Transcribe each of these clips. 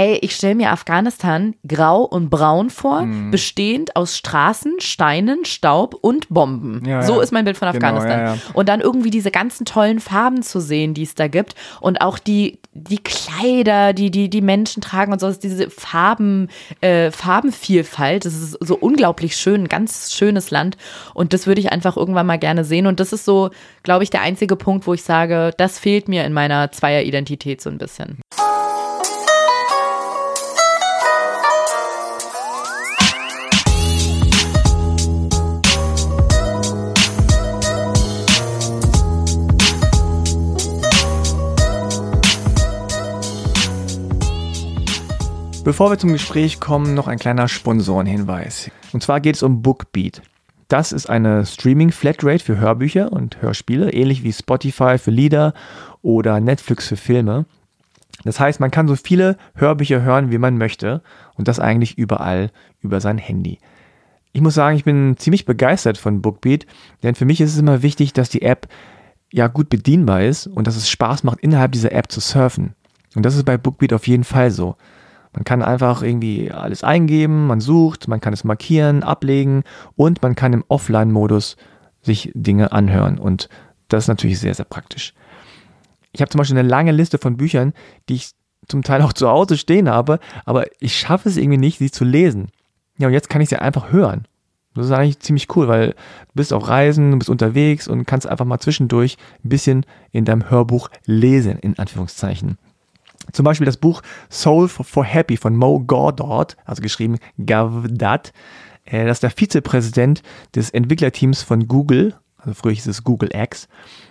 Ey, ich stelle mir Afghanistan grau und braun vor, Mhm. bestehend aus Straßen, Steinen, Staub und Bomben. Ja, so ja. ist mein Bild von Genau, Afghanistan. ja. Und dann irgendwie diese ganzen tollen Farben zu sehen, die es da gibt. Und auch die, die Kleider, die, die die Menschen tragen und so, diese Farben, äh, Farbenvielfalt. Das ist so unglaublich schön, ein ganz schönes Land. Und das würde ich einfach irgendwann mal gerne sehen. Und das ist so, glaube ich, der einzige Punkt, wo ich sage, das fehlt mir in meiner Zweieridentität so ein bisschen. Bevor wir zum Gespräch kommen, noch ein kleiner Sponsorenhinweis. Und zwar geht es um Bookbeat. Das ist eine Streaming-Flatrate für Hörbücher und Hörspiele, ähnlich wie Spotify für Lieder oder Netflix für Filme. Das heißt, man kann so viele Hörbücher hören, wie man möchte und das eigentlich überall über sein Handy. Ich muss sagen, ich bin ziemlich begeistert von Bookbeat, denn für mich ist es immer wichtig, dass die App ja gut bedienbar ist und dass es Spaß macht, innerhalb dieser App zu surfen. Und das ist bei Bookbeat auf jeden Fall so. Man kann einfach irgendwie alles eingeben, man sucht, man kann es markieren, ablegen und man kann im Offline-Modus sich Dinge anhören. Und das ist natürlich sehr, sehr praktisch. Ich habe zum Beispiel eine lange Liste von Büchern, die ich zum Teil auch zu Hause stehen habe, aber ich schaffe es irgendwie nicht, sie zu lesen. Ja, und jetzt kann ich sie einfach hören. Das ist eigentlich ziemlich cool, weil du bist auf Reisen, du bist unterwegs und kannst einfach mal zwischendurch ein bisschen in deinem Hörbuch lesen, in Anführungszeichen. Zum Beispiel das Buch Soul for, Happy von Mo Gordot, also geschrieben Gavdat. Äh, Das ist der Vizepräsident des Entwicklerteams von Google, also früher hieß es Google X.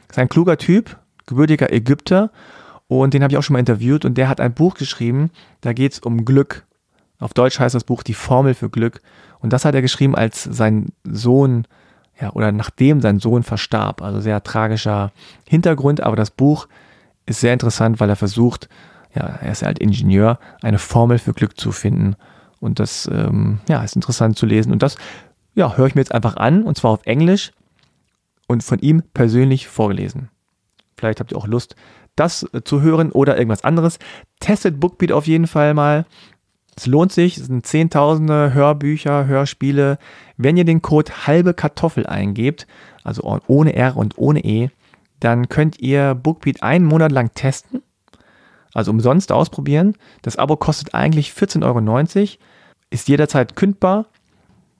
Ist ein kluger Typ, gebürtiger Ägypter und den habe ich auch schon mal interviewt und der hat ein Buch geschrieben, da geht es um Glück. Auf Deutsch heißt das Buch Die Formel für Glück und das hat er geschrieben, als sein Sohn ja, oder nachdem sein Sohn verstarb. Also sehr tragischer Hintergrund, aber das Buch ist sehr interessant, weil er versucht, ja, er ist halt Ingenieur, eine Formel für Glück zu finden. Und das, ähm, ja, ist interessant zu lesen. Und das, ja, höre ich mir jetzt einfach an, und zwar auf Englisch und von ihm persönlich vorgelesen. Vielleicht habt ihr auch Lust, das äh, zu hören oder irgendwas anderes. Testet Bookbeat auf jeden Fall mal. Es lohnt sich, es sind zehntausende Hörbücher, Hörspiele. Wenn ihr den Code halbe Kartoffel eingebt, also ohne R und ohne E, dann könnt ihr Bookbeat einen Monat lang testen, also umsonst ausprobieren. Das Abo kostet eigentlich 14,90 Euro, ist jederzeit kündbar.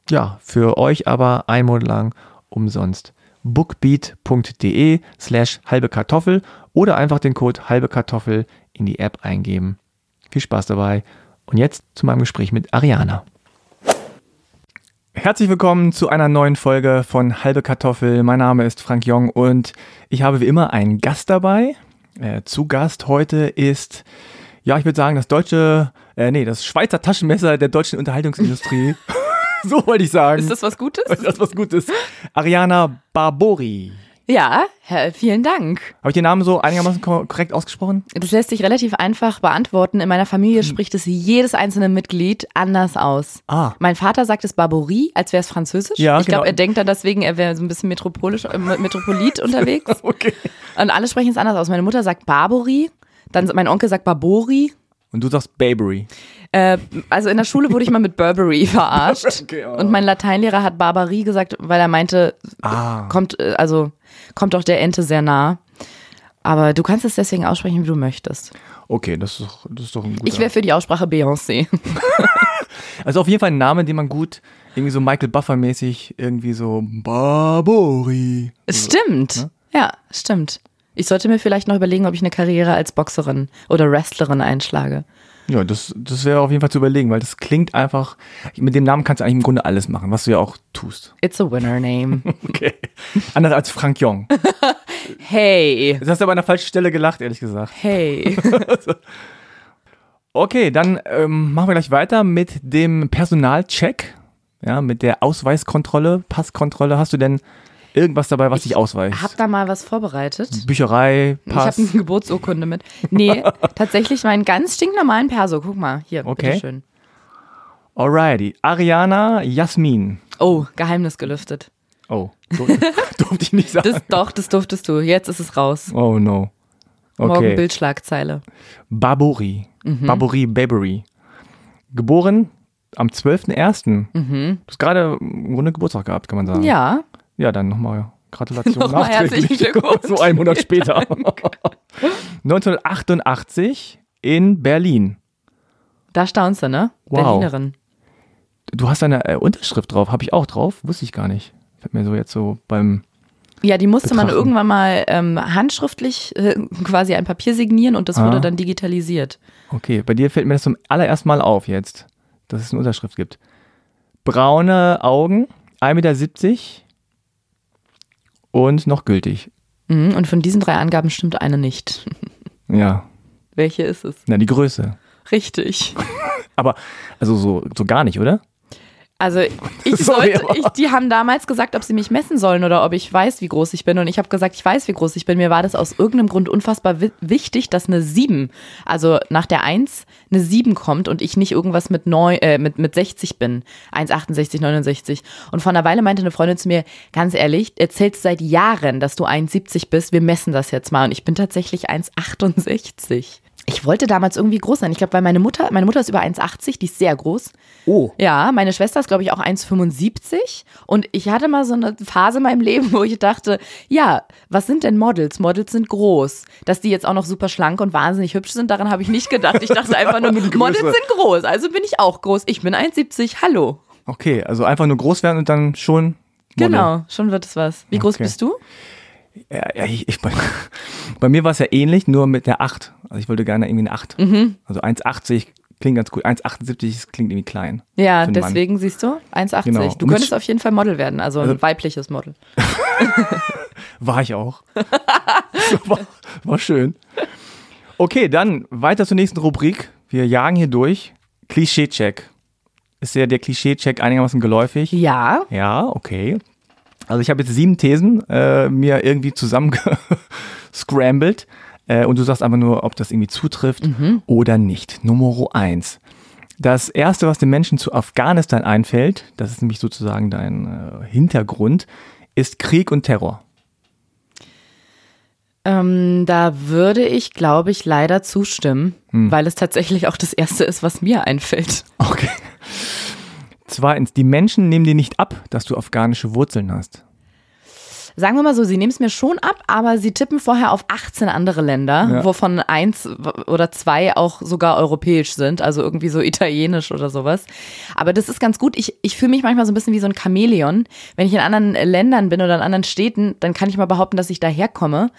Ja, für euch aber ein Monat lang umsonst. bookbeat.de slash halbe Kartoffel oder einfach den Code halbe Kartoffel in die App eingeben. Viel Spaß dabei und jetzt zu meinem Gespräch mit Ariana. Herzlich willkommen zu einer neuen Folge von Halbe Kartoffel. Mein Name ist Frank Jong und ich habe wie immer einen Gast dabei. Äh, zu Gast heute ist, ja, ich würde sagen, das deutsche, äh, nee, das Schweizer Taschenmesser der deutschen Unterhaltungsindustrie. so wollte ich sagen. Ist das was Gutes? das ist was Gutes. Ariana Barbori. Ja, vielen Dank. Habe ich den Namen so einigermaßen ko- korrekt ausgesprochen? Das lässt sich relativ einfach beantworten. In meiner Familie spricht es jedes einzelne Mitglied anders aus. Ah. Mein Vater sagt es Barborie, als wäre es französisch. Ja, ich glaube, genau. er denkt dann deswegen, er wäre so ein bisschen metropolisch, äh, Metropolit unterwegs. Okay. Und alle sprechen es anders aus. Meine Mutter sagt Barbori, dann mein Onkel sagt Barbori. Und du sagst Babery. Äh, also in der Schule wurde ich mal mit Burberry verarscht. Okay, oh. Und mein Lateinlehrer hat Barbarie gesagt, weil er meinte, Ah. kommt, äh, also kommt doch der Ente sehr nah. Aber du kannst es deswegen aussprechen, wie du möchtest. Okay, das ist doch, das ist doch ein guter. Ich wäre für die Aussprache Beyoncé. Also auf jeden Fall ein Name, den man gut irgendwie so Michael Buffer mäßig irgendwie so Barbori. Stimmt. Ja, stimmt. Ich sollte mir vielleicht noch überlegen, ob ich eine Karriere als Boxerin oder Wrestlerin einschlage. Ja, das, das wäre auf jeden Fall zu überlegen, weil das klingt einfach, mit dem Namen kannst du eigentlich im Grunde alles machen, was du ja auch tust. It's a winner name. Okay. Anders als Frank Jong. Hey. Jetzt hast du aber an der falschen Stelle gelacht, ehrlich gesagt. Hey. Okay, dann ähm, machen wir gleich weiter mit dem Personalcheck. Ja, mit der Ausweiskontrolle, Passkontrolle. Hast du denn irgendwas dabei, was dich ausweist? Hab da mal was vorbereitet. Bücherei, Ich habe Pass. eine Geburtsurkunde mit. Nee, tatsächlich meinen ganz stinknormalen Perso. Guck mal, hier, Okay. bitteschön. Alrighty. Ariana Jasmin. Oh, Geheimnis gelüftet. Oh, dur durfte ich nicht sagen. Das, doch, das durftest du. Jetzt ist es raus. oh no. Morgen Okay. Bildschlagzeile. Barbori. Barbouri, Babery. Geboren am 12.01. Mhm. Du hast gerade im Grunde Geburtstag gehabt, kann man sagen. Ja. Ja, dann nochmal Gratulation Nochmal nachträglich. so einen Monat später. 1988 in Berlin. Da staunst du, ne? Wow. Berlinerin. Du hast eine äh, Unterschrift drauf, habe ich auch drauf, wusste ich gar nicht. Fällt mir so jetzt so beim. Ja, die musste man Betrachten. irgendwann mal ähm, handschriftlich äh, quasi ein Papier signieren und das Ah. wurde dann digitalisiert. Okay, bei dir fällt mir das zum allerersten Mal auf jetzt, dass es eine Unterschrift gibt. Braune Augen, 1,70 Meter und noch gültig. Mhm, und von diesen drei Angaben stimmt eine nicht. Ja, Welche ist es? na, die Größe. Richtig. Aber, also so, so gar nicht, oder? Also ich sollte, ich, die haben damals gesagt, ob sie mich messen sollen oder ob ich weiß, wie groß ich bin. Und ich habe gesagt, ich weiß, wie groß ich bin. Mir war das aus irgendeinem Grund unfassbar wi wichtig, dass eine 7, also nach der 1 eine 7 kommt und ich nicht irgendwas mit, neu, äh, mit, mit 60 bin. 1,68, 69. Und vor einer Weile meinte eine Freundin zu mir, ganz ehrlich, erzählst seit Jahren, dass du 1,70 bist. Wir messen das jetzt mal. Und ich bin tatsächlich 1,68. Ich wollte damals irgendwie groß sein. Ich glaube, weil meine Mutter, meine Mutter ist über 1,80, die ist sehr groß. Oh. Ja, meine Schwester ist, glaube ich, auch 1,75. Und ich hatte mal so eine Phase in meinem Leben, wo ich dachte, ja, was sind denn Models? Models sind groß. Dass die jetzt auch noch super schlank und wahnsinnig hübsch sind, daran habe ich nicht gedacht. Ich dachte einfach nur. Models sind groß. Also bin ich auch groß. Ich bin 1,70. Hallo. Okay, also einfach nur groß werden und dann schon. Model. Genau, schon wird es was. Wie groß Okay. bist du? Ja, ich, ich, bei, bei mir war es ja ähnlich, nur mit der 8. Also ich wollte gerne irgendwie eine 8. Mhm. Also 1,80 klingt ganz gut. 1,78 klingt irgendwie klein. Ja, einen Mann. deswegen siehst du, 1,80. Genau. Du Und könntest mit- auf jeden Fall Model werden, also ein weibliches Model. War ich auch. war, war schön. Okay, dann weiter zur nächsten Rubrik. Wir jagen hier durch. Klischee-Check. Ist ja der Klischee-Check einigermaßen geläufig? Ja, Ja, okay. Also ich habe jetzt sieben Thesen äh, mir irgendwie zusammengescrambled. Äh, und du sagst einfach nur, ob das irgendwie zutrifft oder nicht. Nummer eins. Das erste, was den Menschen zu Afghanistan einfällt, das ist nämlich sozusagen dein äh, Hintergrund, ist Krieg und Terror. Ähm, da würde ich, glaube ich, leider zustimmen, Hm. weil es tatsächlich auch das Erste ist, was mir einfällt. Okay. Zweitens, die Menschen nehmen dir nicht ab, dass du afghanische Wurzeln hast. Sagen wir mal so, sie nehmen es mir schon ab, aber sie tippen vorher auf 18 andere Länder, Ja. wovon eins oder zwei auch sogar europäisch sind, also irgendwie so italienisch oder sowas. Aber das ist ganz gut. Ich, ich fühle mich manchmal so ein bisschen wie so ein Chamäleon. Wenn ich in anderen Ländern bin oder in anderen Städten, dann kann ich mal behaupten, dass ich daherkomme.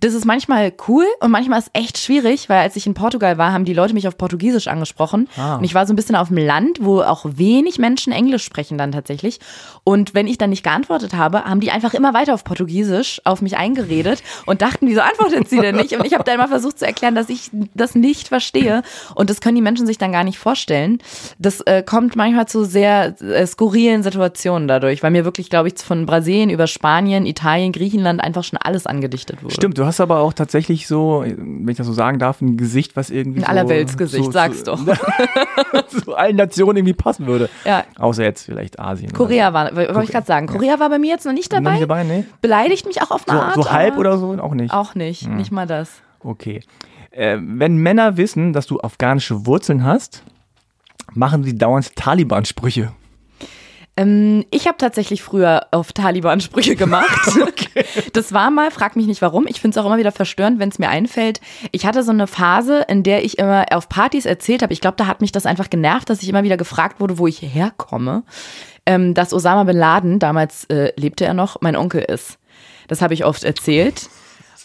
Das ist manchmal cool und manchmal ist echt schwierig, weil als ich in Portugal war, haben die Leute mich auf Portugiesisch angesprochen. Ah. Und ich war so ein bisschen auf dem Land, wo auch wenig Menschen Englisch sprechen dann tatsächlich. Und wenn ich dann nicht geantwortet habe, haben die einfach immer weiter auf Portugiesisch auf mich eingeredet und dachten, wieso antwortet sie denn nicht? Und ich habe dann mal versucht zu erklären, dass ich das nicht verstehe. Und das können die Menschen sich dann gar nicht vorstellen. Das äh, kommt manchmal zu sehr äh, skurrilen Situationen dadurch, weil mir wirklich, glaube ich, von Brasilien über Spanien, Italien, Griechenland einfach schon alles angedichtet wurde. Stimmt, du hast aber auch tatsächlich so, wenn ich das so sagen darf, ein Gesicht, was irgendwie Ein so, Allerweltsgesicht, so, sag's so, doch. zu allen Nationen irgendwie passen würde. Ja. Außer jetzt vielleicht Asien. Korea war, wollte ich gerade sagen, Korea war bei mir jetzt noch nicht so. Noch dabei. nicht dabei, nee? Beleidigt mich auch auf eine So, Art. so halb oder so auch nicht. Auch nicht, nicht mal das. Okay. Äh, wenn Männer wissen, dass du afghanische Wurzeln hast, machen sie dauernd Taliban-Sprüche. Ähm, ich habe tatsächlich früher auf Taliban-Sprüche gemacht. Das war mal, frag mich nicht warum. Ich finde es auch immer wieder verstörend, wenn es mir einfällt. Ich hatte so eine Phase, in der ich immer auf Partys erzählt habe. Ich glaube, da hat mich das einfach genervt, dass ich immer wieder gefragt wurde, wo ich herkomme. Ähm, dass Osama bin Laden, damals äh, lebte er noch, mein Onkel ist. Das habe ich oft erzählt.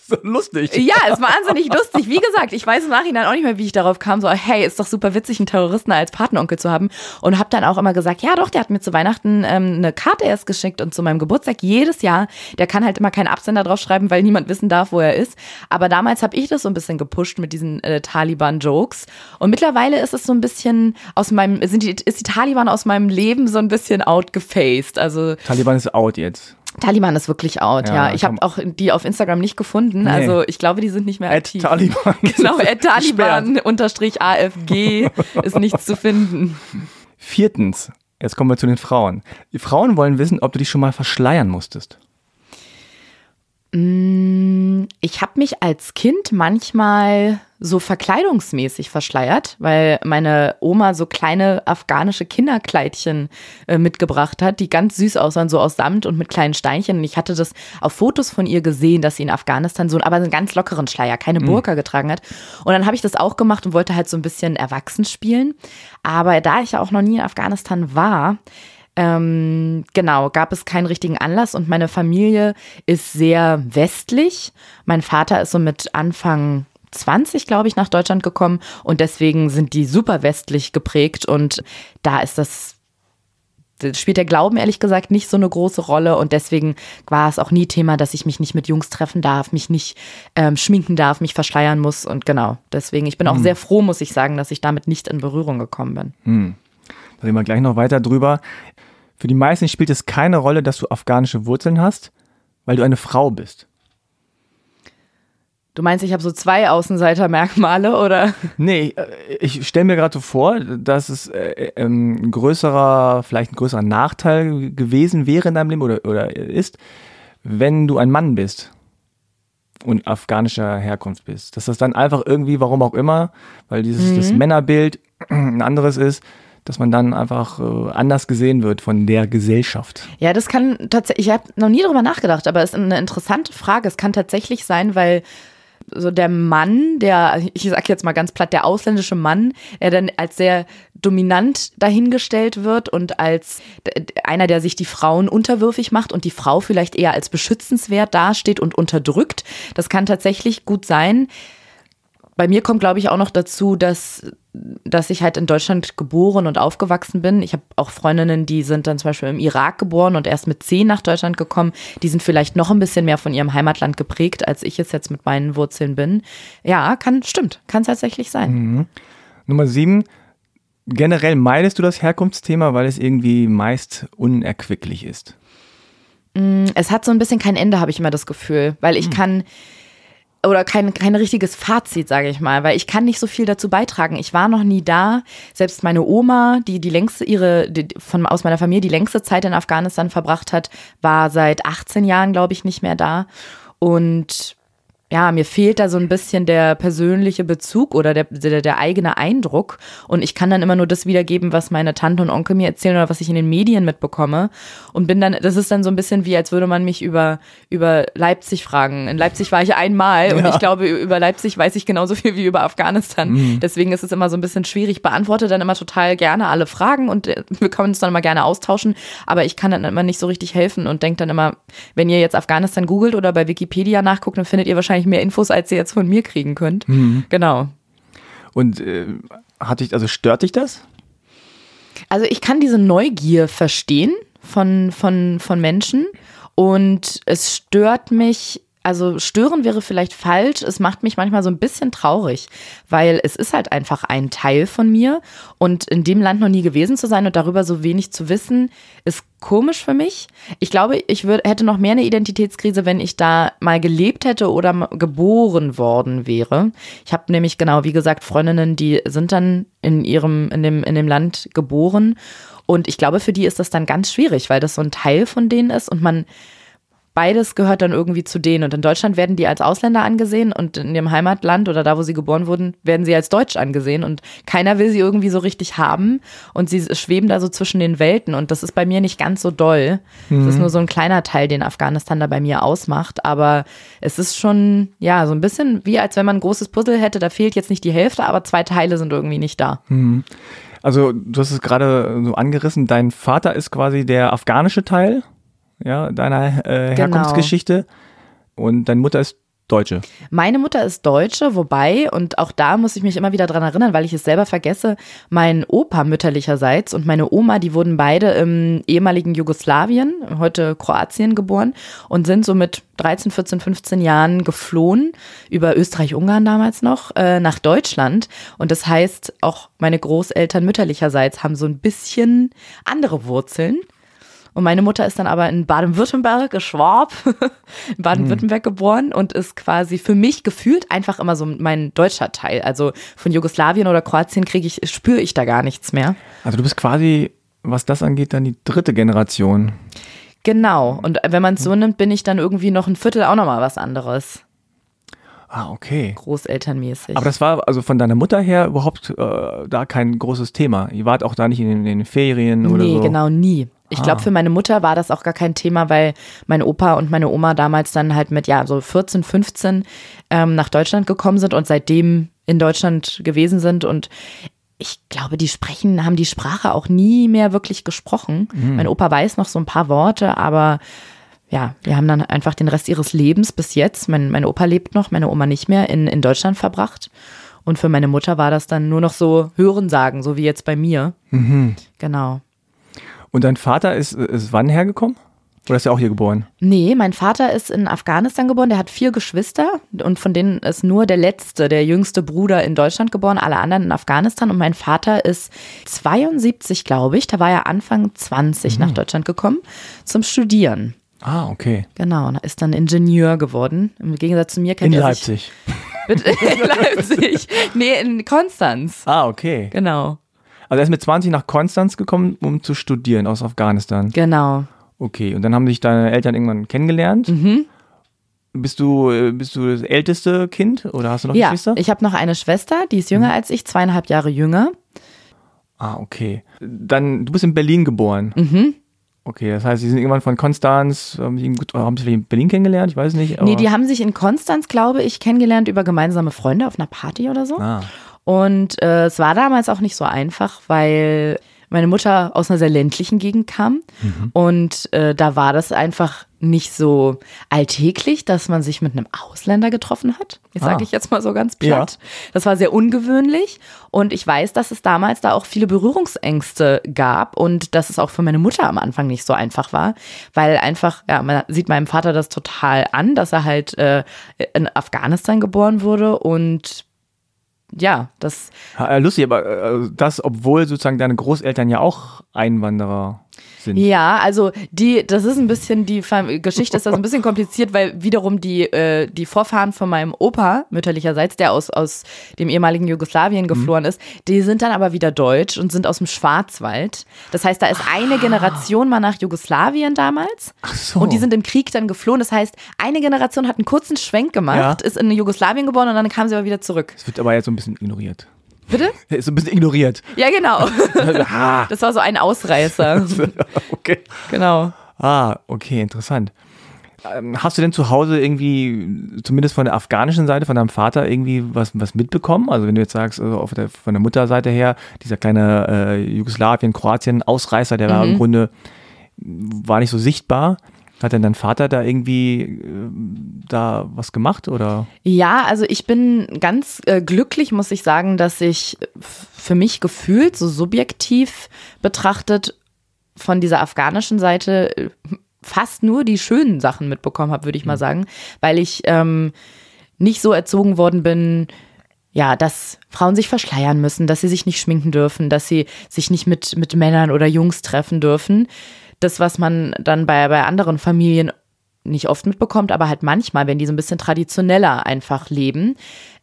So lustig. Ja, es war wahnsinnig lustig. Wie gesagt, ich weiß im Nachhinein auch nicht mehr, wie ich darauf kam, so, hey, ist doch super witzig, einen Terroristen als Patenonkel zu haben. Und habe dann auch immer gesagt, ja doch, der hat mir zu Weihnachten ähm, eine Karte erst geschickt und zu meinem Geburtstag jedes Jahr. Der kann halt immer keinen Absender draufschreiben, weil niemand wissen darf, wo er ist. Aber damals habe ich das so ein bisschen gepusht mit diesen äh, Taliban-Jokes. Und mittlerweile ist es so ein bisschen aus meinem, sind die, ist die Taliban aus meinem Leben so ein bisschen outgefaced. Also Taliban ist out jetzt. Taliban ist wirklich out, Ja, ja. Ich habe auch die auf Instagram nicht gefunden. Nee. Also ich glaube, die sind nicht mehr aktiv. Taliban. Genau, at. Taliban unterstrich AFG ist nichts zu finden. Viertens, jetzt kommen wir zu den Frauen. Die Frauen wollen wissen, ob du dich schon mal verschleiern musstest. Mm, ich habe mich als Kind manchmal so verkleidungsmäßig verschleiert, weil meine Oma so kleine afghanische Kinderkleidchen äh, mitgebracht hat, die ganz süß aussahen, so aus Samt und mit kleinen Steinchen. Und ich hatte das auf Fotos von ihr gesehen, dass sie in Afghanistan so, aber einen ganz lockeren Schleier, keine mhm. Burka mhm. getragen hat. Und dann habe ich das auch gemacht und wollte halt so ein bisschen erwachsen spielen. Aber da ich ja auch noch nie in Afghanistan war, ähm, genau, gab es keinen richtigen Anlass und meine Familie ist sehr westlich. Mein Vater ist so mit Anfang 20, glaube ich, nach Deutschland gekommen und deswegen sind die super westlich geprägt und da ist das spielt der Glauben ehrlich gesagt nicht so eine große Rolle und deswegen war es auch nie Thema, dass ich mich nicht mit Jungs treffen darf, mich nicht ähm, schminken darf, mich verschleiern muss und genau. Deswegen, ich bin auch hm. sehr froh, muss ich sagen, dass ich damit nicht in Berührung gekommen bin. Hm. Da reden wir gleich noch weiter drüber. Für die meisten spielt es keine Rolle, dass du afghanische Wurzeln hast, weil du eine Frau bist. Du meinst, ich habe so zwei Außenseitermerkmale, oder? Nee, äh, ich stelle mir gerade so vor, dass es äh, ähm, ein größerer, vielleicht ein größerer Nachteil gewesen wäre in deinem Leben oder, oder ist, wenn du ein Mann bist und afghanischer Herkunft bist. Dass das dann einfach irgendwie, warum auch immer, weil dieses mhm. das Männerbild ein anderes ist, dass man dann einfach äh, anders gesehen wird von der Gesellschaft. Ja, das kann tatsächlich, ich habe noch nie darüber nachgedacht, aber es ist eine interessante Frage. Es kann tatsächlich sein, weil so der Mann, der, ich sag jetzt mal ganz platt, der ausländische Mann, der dann als sehr dominant dahingestellt wird und als einer, der sich die Frauen unterwürfig macht und die Frau vielleicht eher als beschützenswert dasteht und unterdrückt. Das kann tatsächlich gut sein. Bei mir kommt, glaube ich, auch noch dazu, dass, dass ich halt in Deutschland geboren und aufgewachsen bin. Ich habe auch Freundinnen, die sind dann zum Beispiel im Irak geboren und erst mit zehn nach Deutschland gekommen. Die sind vielleicht noch ein bisschen mehr von ihrem Heimatland geprägt, als ich es jetzt mit meinen Wurzeln bin. Ja, kann, stimmt, kann tatsächlich sein. Mhm. Nummer sieben. Generell meidest du das Herkunftsthema, weil es irgendwie meist unerquicklich ist? Mm, es hat so ein bisschen kein Ende, habe ich immer das Gefühl, weil ich mhm. kann oder kein, kein richtiges Fazit, sage ich mal, weil ich kann nicht so viel dazu beitragen. Ich war noch nie da. Selbst meine Oma, die die längste ihre die, von aus meiner Familie die längste Zeit in Afghanistan verbracht hat, war seit 18 Jahren, glaube ich, nicht mehr da. Und ja, mir fehlt da so ein bisschen der persönliche Bezug oder der, der, der, eigene Eindruck. Und ich kann dann immer nur das wiedergeben, was meine Tante und Onkel mir erzählen oder was ich in den Medien mitbekomme. Und bin dann, das ist dann so ein bisschen wie, als würde man mich über, über Leipzig fragen. In Leipzig war ich einmal und ich glaube, über Leipzig weiß ich genauso viel wie über Afghanistan. Mhm. Deswegen ist es immer so ein bisschen schwierig. Beantworte dann immer total gerne alle Fragen und äh, wir können uns dann immer gerne austauschen. Aber ich kann dann immer nicht so richtig helfen und denke dann immer, wenn ihr jetzt Afghanistan googelt oder bei Wikipedia nachguckt, dann findet ihr wahrscheinlich wahrscheinlich mehr Infos, als ihr jetzt von mir kriegen könnt. Mhm. Genau. Und äh, hat dich, also stört dich das? Also ich kann diese Neugier verstehen von, von, von Menschen und es stört mich also stören wäre vielleicht falsch. Es macht mich manchmal so ein bisschen traurig, weil es ist halt einfach ein Teil von mir und in dem Land noch nie gewesen zu sein und darüber so wenig zu wissen, ist komisch für mich. Ich glaube, ich würd, hätte noch mehr eine Identitätskrise, wenn ich da mal gelebt hätte oder geboren worden wäre. Ich habe nämlich genau, wie gesagt, Freundinnen, die sind dann in ihrem, in dem, in dem Land geboren. Und ich glaube, für die ist das dann ganz schwierig, weil das so ein Teil von denen ist und man beides gehört dann irgendwie zu denen. Und in Deutschland werden die als Ausländer angesehen und in ihrem Heimatland oder da, wo sie geboren wurden, werden sie als Deutsch angesehen. Und keiner will sie irgendwie so richtig haben. Und sie schweben da so zwischen den Welten. Und das ist bei mir nicht ganz so doll. Mhm. Das ist nur so ein kleiner Teil, den Afghanistan da bei mir ausmacht. Aber es ist schon, ja, so ein bisschen wie als wenn man ein großes Puzzle hätte. Da fehlt jetzt nicht die Hälfte, aber zwei Teile sind irgendwie nicht da. Mhm. Also, du hast es gerade so angerissen. Dein Vater ist quasi der afghanische Teil ja, deiner äh, genau. Herkunftsgeschichte. Und deine Mutter ist Deutsche. Meine Mutter ist Deutsche, wobei, und auch da muss ich mich immer wieder dran erinnern, weil ich es selber vergesse, mein Opa mütterlicherseits und meine Oma, die wurden beide im ehemaligen Jugoslawien, heute Kroatien geboren und sind so mit 13, 14, 15 Jahren geflohen, über Österreich-Ungarn damals noch, äh, nach Deutschland. Und das heißt, auch meine Großeltern mütterlicherseits haben so ein bisschen andere Wurzeln. Und meine Mutter ist dann aber in Baden-Württemberg, Schwab, in Baden-Württemberg mhm. geboren und ist quasi für mich gefühlt einfach immer so mein deutscher Teil. Also von Jugoslawien oder Kroatien kriege ich, spüre ich da gar nichts mehr. Also du bist quasi, was das angeht, dann die dritte Generation. Genau. Und wenn man es so nimmt, bin ich dann irgendwie noch ein Viertel auch nochmal was anderes. Ah, okay. Großelternmäßig. Aber das war also von deiner Mutter her überhaupt äh, da kein großes Thema. Ihr wart auch da nicht in, den- in den Ferien oder nee, so. genau, nie. Ich Ah. glaube, für meine Mutter war das auch gar kein Thema, weil mein Opa und meine Oma damals dann halt mit, ja, so 14, 15 ähm, nach Deutschland gekommen sind und seitdem in Deutschland gewesen sind. Und ich glaube, die sprechen, haben die Sprache auch nie mehr wirklich gesprochen. Mhm. Mein Opa weiß noch so ein paar Worte, aber ja, wir haben dann einfach den Rest ihres Lebens bis jetzt, mein, mein Opa lebt noch, meine Oma nicht mehr, in, in Deutschland verbracht. Und für meine Mutter war das dann nur noch so Hörensagen, so wie jetzt bei mir. Mhm. Genau. Und dein Vater ist, ist wann hergekommen? Oder ist er auch hier geboren? Nee, mein Vater ist in Afghanistan geboren. Der hat vier Geschwister und von denen ist nur der letzte, der jüngste Bruder in Deutschland geboren, alle anderen in Afghanistan. Und mein Vater ist 72, glaube ich. Da war er Anfang 20 nach Deutschland gekommen zum Studieren. Ah, okay. Genau, und ist dann Ingenieur geworden. Im Gegensatz zu mir In kennt er Leipzig. sich. Bitte, in Leipzig. Nee, in Konstanz. Ah, okay. Genau, Also er ist mit 20 nach Konstanz gekommen, um zu studieren aus Afghanistan. genau. Okay, und dann haben sich deine Eltern irgendwann kennengelernt. Mhm. Bist du, bist du das älteste Kind oder hast du noch Ja, Geschwister? ich habe noch eine Schwester, die ist jünger als ich, zweieinhalb Jahre jünger. Ah, okay. Dann, du bist in Berlin geboren. Mhm. Okay, das heißt, sie sind irgendwann von Konstanz, haben sie, haben sie in Berlin kennengelernt? Ich weiß nicht. Nee, aber- die haben sich in Konstanz, glaube ich, kennengelernt über gemeinsame Freunde auf einer Party oder so. Ah, Und äh, es war damals auch nicht so einfach, weil meine Mutter aus einer sehr ländlichen Gegend kam. Und äh, da war das einfach nicht so alltäglich, dass man sich mit einem Ausländer getroffen hat. Das Ah. sage ich jetzt mal so ganz platt. Das war sehr ungewöhnlich. Und ich weiß, dass es damals da auch viele Berührungsängste gab und dass es auch für meine Mutter am Anfang nicht so einfach war, weil einfach, ja, man sieht meinem Vater das total an, dass er halt äh, in Afghanistan geboren wurde und ja, das äh, lustig, aber äh, das, obwohl sozusagen deine Großeltern ja auch Einwanderer sind. Ja, also die, das ist ein bisschen, die Geschichte ist das ein bisschen kompliziert, weil wiederum die, äh, die Vorfahren von meinem Opa, mütterlicherseits, der aus, aus dem ehemaligen Jugoslawien geflohen ist, die sind dann aber wieder deutsch und sind aus dem Schwarzwald. Das heißt, da ist eine Generation mal nach Jugoslawien damals. Ach so. Und die sind im Krieg dann geflohen. Das heißt, eine Generation hat einen kurzen Schwenk gemacht, Ja. ist in Jugoslawien geboren und dann kam sie aber wieder zurück. Das wird aber jetzt so ein bisschen ignoriert. Bitte? Ist so ein bisschen ignoriert. Ja, genau. Das war so ein Ausreißer. okay. Genau. Ah, okay, interessant. Ähm, Hast du denn zu Hause irgendwie, zumindest von der afghanischen Seite, von deinem Vater, irgendwie was, was mitbekommen? Also wenn du jetzt sagst, also der, von der Mutterseite her, dieser kleine äh, Jugoslawien, Kroatien, Ausreißer, der war im Grunde, war nicht so sichtbar. Hat denn dein Vater da irgendwie äh, da was gemacht oder? Ja, also ich bin ganz äh, glücklich, muss ich sagen, dass ich für mich gefühlt, so subjektiv betrachtet, von dieser afghanischen Seite äh, fast nur die schönen Sachen mitbekommen habe, würde ich mal sagen, weil ich ähm, nicht so erzogen worden bin, ja, dass Frauen sich verschleiern müssen, dass sie sich nicht schminken dürfen, dass sie sich nicht mit, mit Männern oder Jungs treffen dürfen. Das, was man dann bei, bei anderen Familien nicht oft mitbekommt, aber halt manchmal, wenn die so ein bisschen traditioneller einfach leben.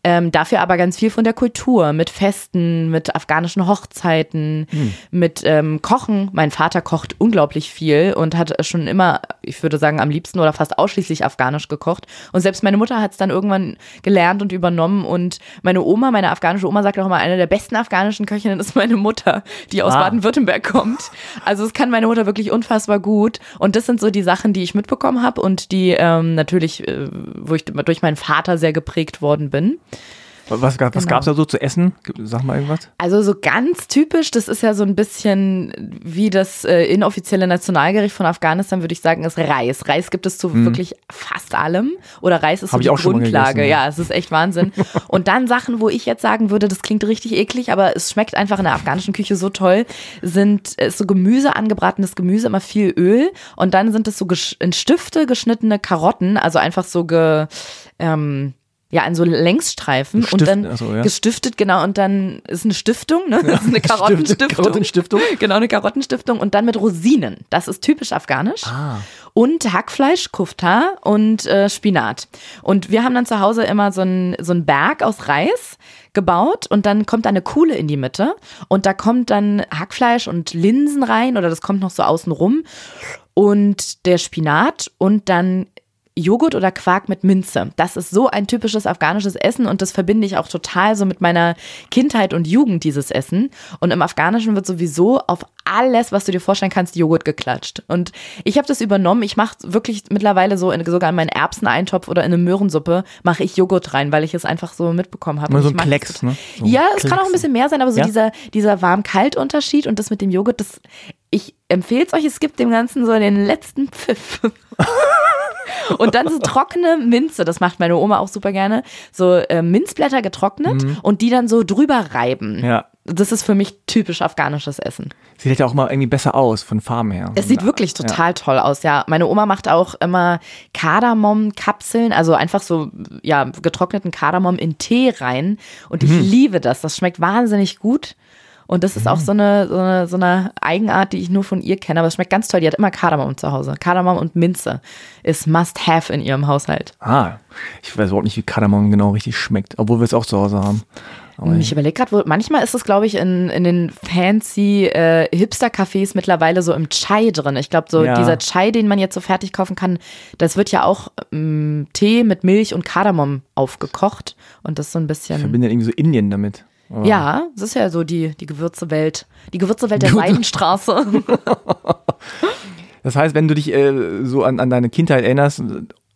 Ähm, dafür aber ganz viel von der Kultur, mit Festen, mit afghanischen Hochzeiten, mit ähm, Kochen. Mein Vater kocht unglaublich viel und hat schon immer, ich würde sagen, am liebsten oder fast ausschließlich afghanisch gekocht. Und selbst meine Mutter hat es dann irgendwann gelernt und übernommen. Und meine Oma, meine afghanische Oma, sagt auch immer, eine der besten afghanischen Köchinnen ist meine Mutter, die aus Ah. Baden-Württemberg kommt. Also es kann meine Mutter wirklich unfassbar gut. Und das sind so die Sachen, die ich mitbekommen habe und die ähm, natürlich, äh, wo ich durch meinen Vater sehr geprägt worden bin. Was, gab- was Genau. gab es da so zu essen? Sag mal irgendwas. Also so ganz typisch, das ist ja so ein bisschen wie das äh, inoffizielle Nationalgericht von Afghanistan, würde ich sagen, ist Reis. Reis gibt es zu wirklich fast allem. Oder Reis ist so Hab die Grundlage. gegessen, ja. ja, es ist echt Wahnsinn. Und dann Sachen, wo ich jetzt sagen würde, das klingt richtig eklig, aber es schmeckt einfach in der afghanischen Küche so toll, sind ist so Gemüse, angebratenes Gemüse, immer viel Öl. Und dann sind es so in Stifte geschnittene Karotten, also einfach so ge, ähm, ja, in so Längsstreifen und Stift- dann ach so, ja. gestiftet, genau, und dann ist eine Stiftung, ne? Ist eine Karottenstiftung. Karottenstiftung? Genau, eine Karottenstiftung und dann mit Rosinen. Das ist typisch afghanisch. Ah. Und Hackfleisch, Kufta und äh, Spinat. Und wir haben dann zu Hause immer so einen so einen Berg aus Reis gebaut und dann kommt da eine Kuhle in die Mitte und da kommt dann Hackfleisch und Linsen rein oder das kommt noch so außen rum. und der Spinat und dann Joghurt oder Quark mit Minze. Das ist so ein typisches afghanisches Essen und das verbinde ich auch total so mit meiner Kindheit und Jugend, dieses Essen. Und im Afghanischen wird sowieso auf alles, was du dir vorstellen kannst, Joghurt geklatscht. Und ich habe das übernommen. Ich mache wirklich mittlerweile so in, sogar in meinen Erbseneintopf oder in eine Möhrensuppe mache ich Joghurt rein, weil ich es einfach so mitbekommen habe. Nur so ein Klecks, ne? So ja, es kann auch ein bisschen mehr sein, aber so Ja? dieser, dieser warm-kalt-Unterschied und das mit dem Joghurt, das, ich empfehle es euch, es gibt dem Ganzen so den letzten Pfiff. Und dann so trockene Minze, das macht meine Oma auch super gerne. So äh, Minzblätter getrocknet und die dann so drüber reiben. Mhm. Ja. Das ist für mich typisch afghanisches Essen. Sieht halt auch mal irgendwie besser aus von Farben her. Es sieht wirklich total toll aus, ja. Meine Oma macht auch immer Kardamom-Kapseln, also einfach so, ja, getrockneten Kardamom in Tee rein. Und ich liebe das. Das schmeckt wahnsinnig gut. Und das ist auch so eine, so, eine, so eine Eigenart, die ich nur von ihr kenne. Aber es schmeckt ganz toll. Die hat immer Kardamom zu Hause. Kardamom und Minze ist must have in ihrem Haushalt. Ah, ich weiß überhaupt nicht, wie Kardamom genau richtig schmeckt, obwohl wir es auch zu Hause haben. Aber Ich überlege gerade, manchmal ist es, glaube ich, in, in den fancy äh, Hipster-Cafés mittlerweile so im Chai drin. Ich glaube, so Ja. dieser Chai, den man jetzt so fertig kaufen kann, das wird ja auch ähm, Tee mit Milch und Kardamom aufgekocht. Und das so ein ich bisschen. verbinde irgendwie so Indien damit. Aber Ja, das ist ja so die, die Gewürzewelt. Die Gewürzewelt der Seidenstraße. Das heißt, wenn du dich äh, so an, an deine Kindheit erinnerst,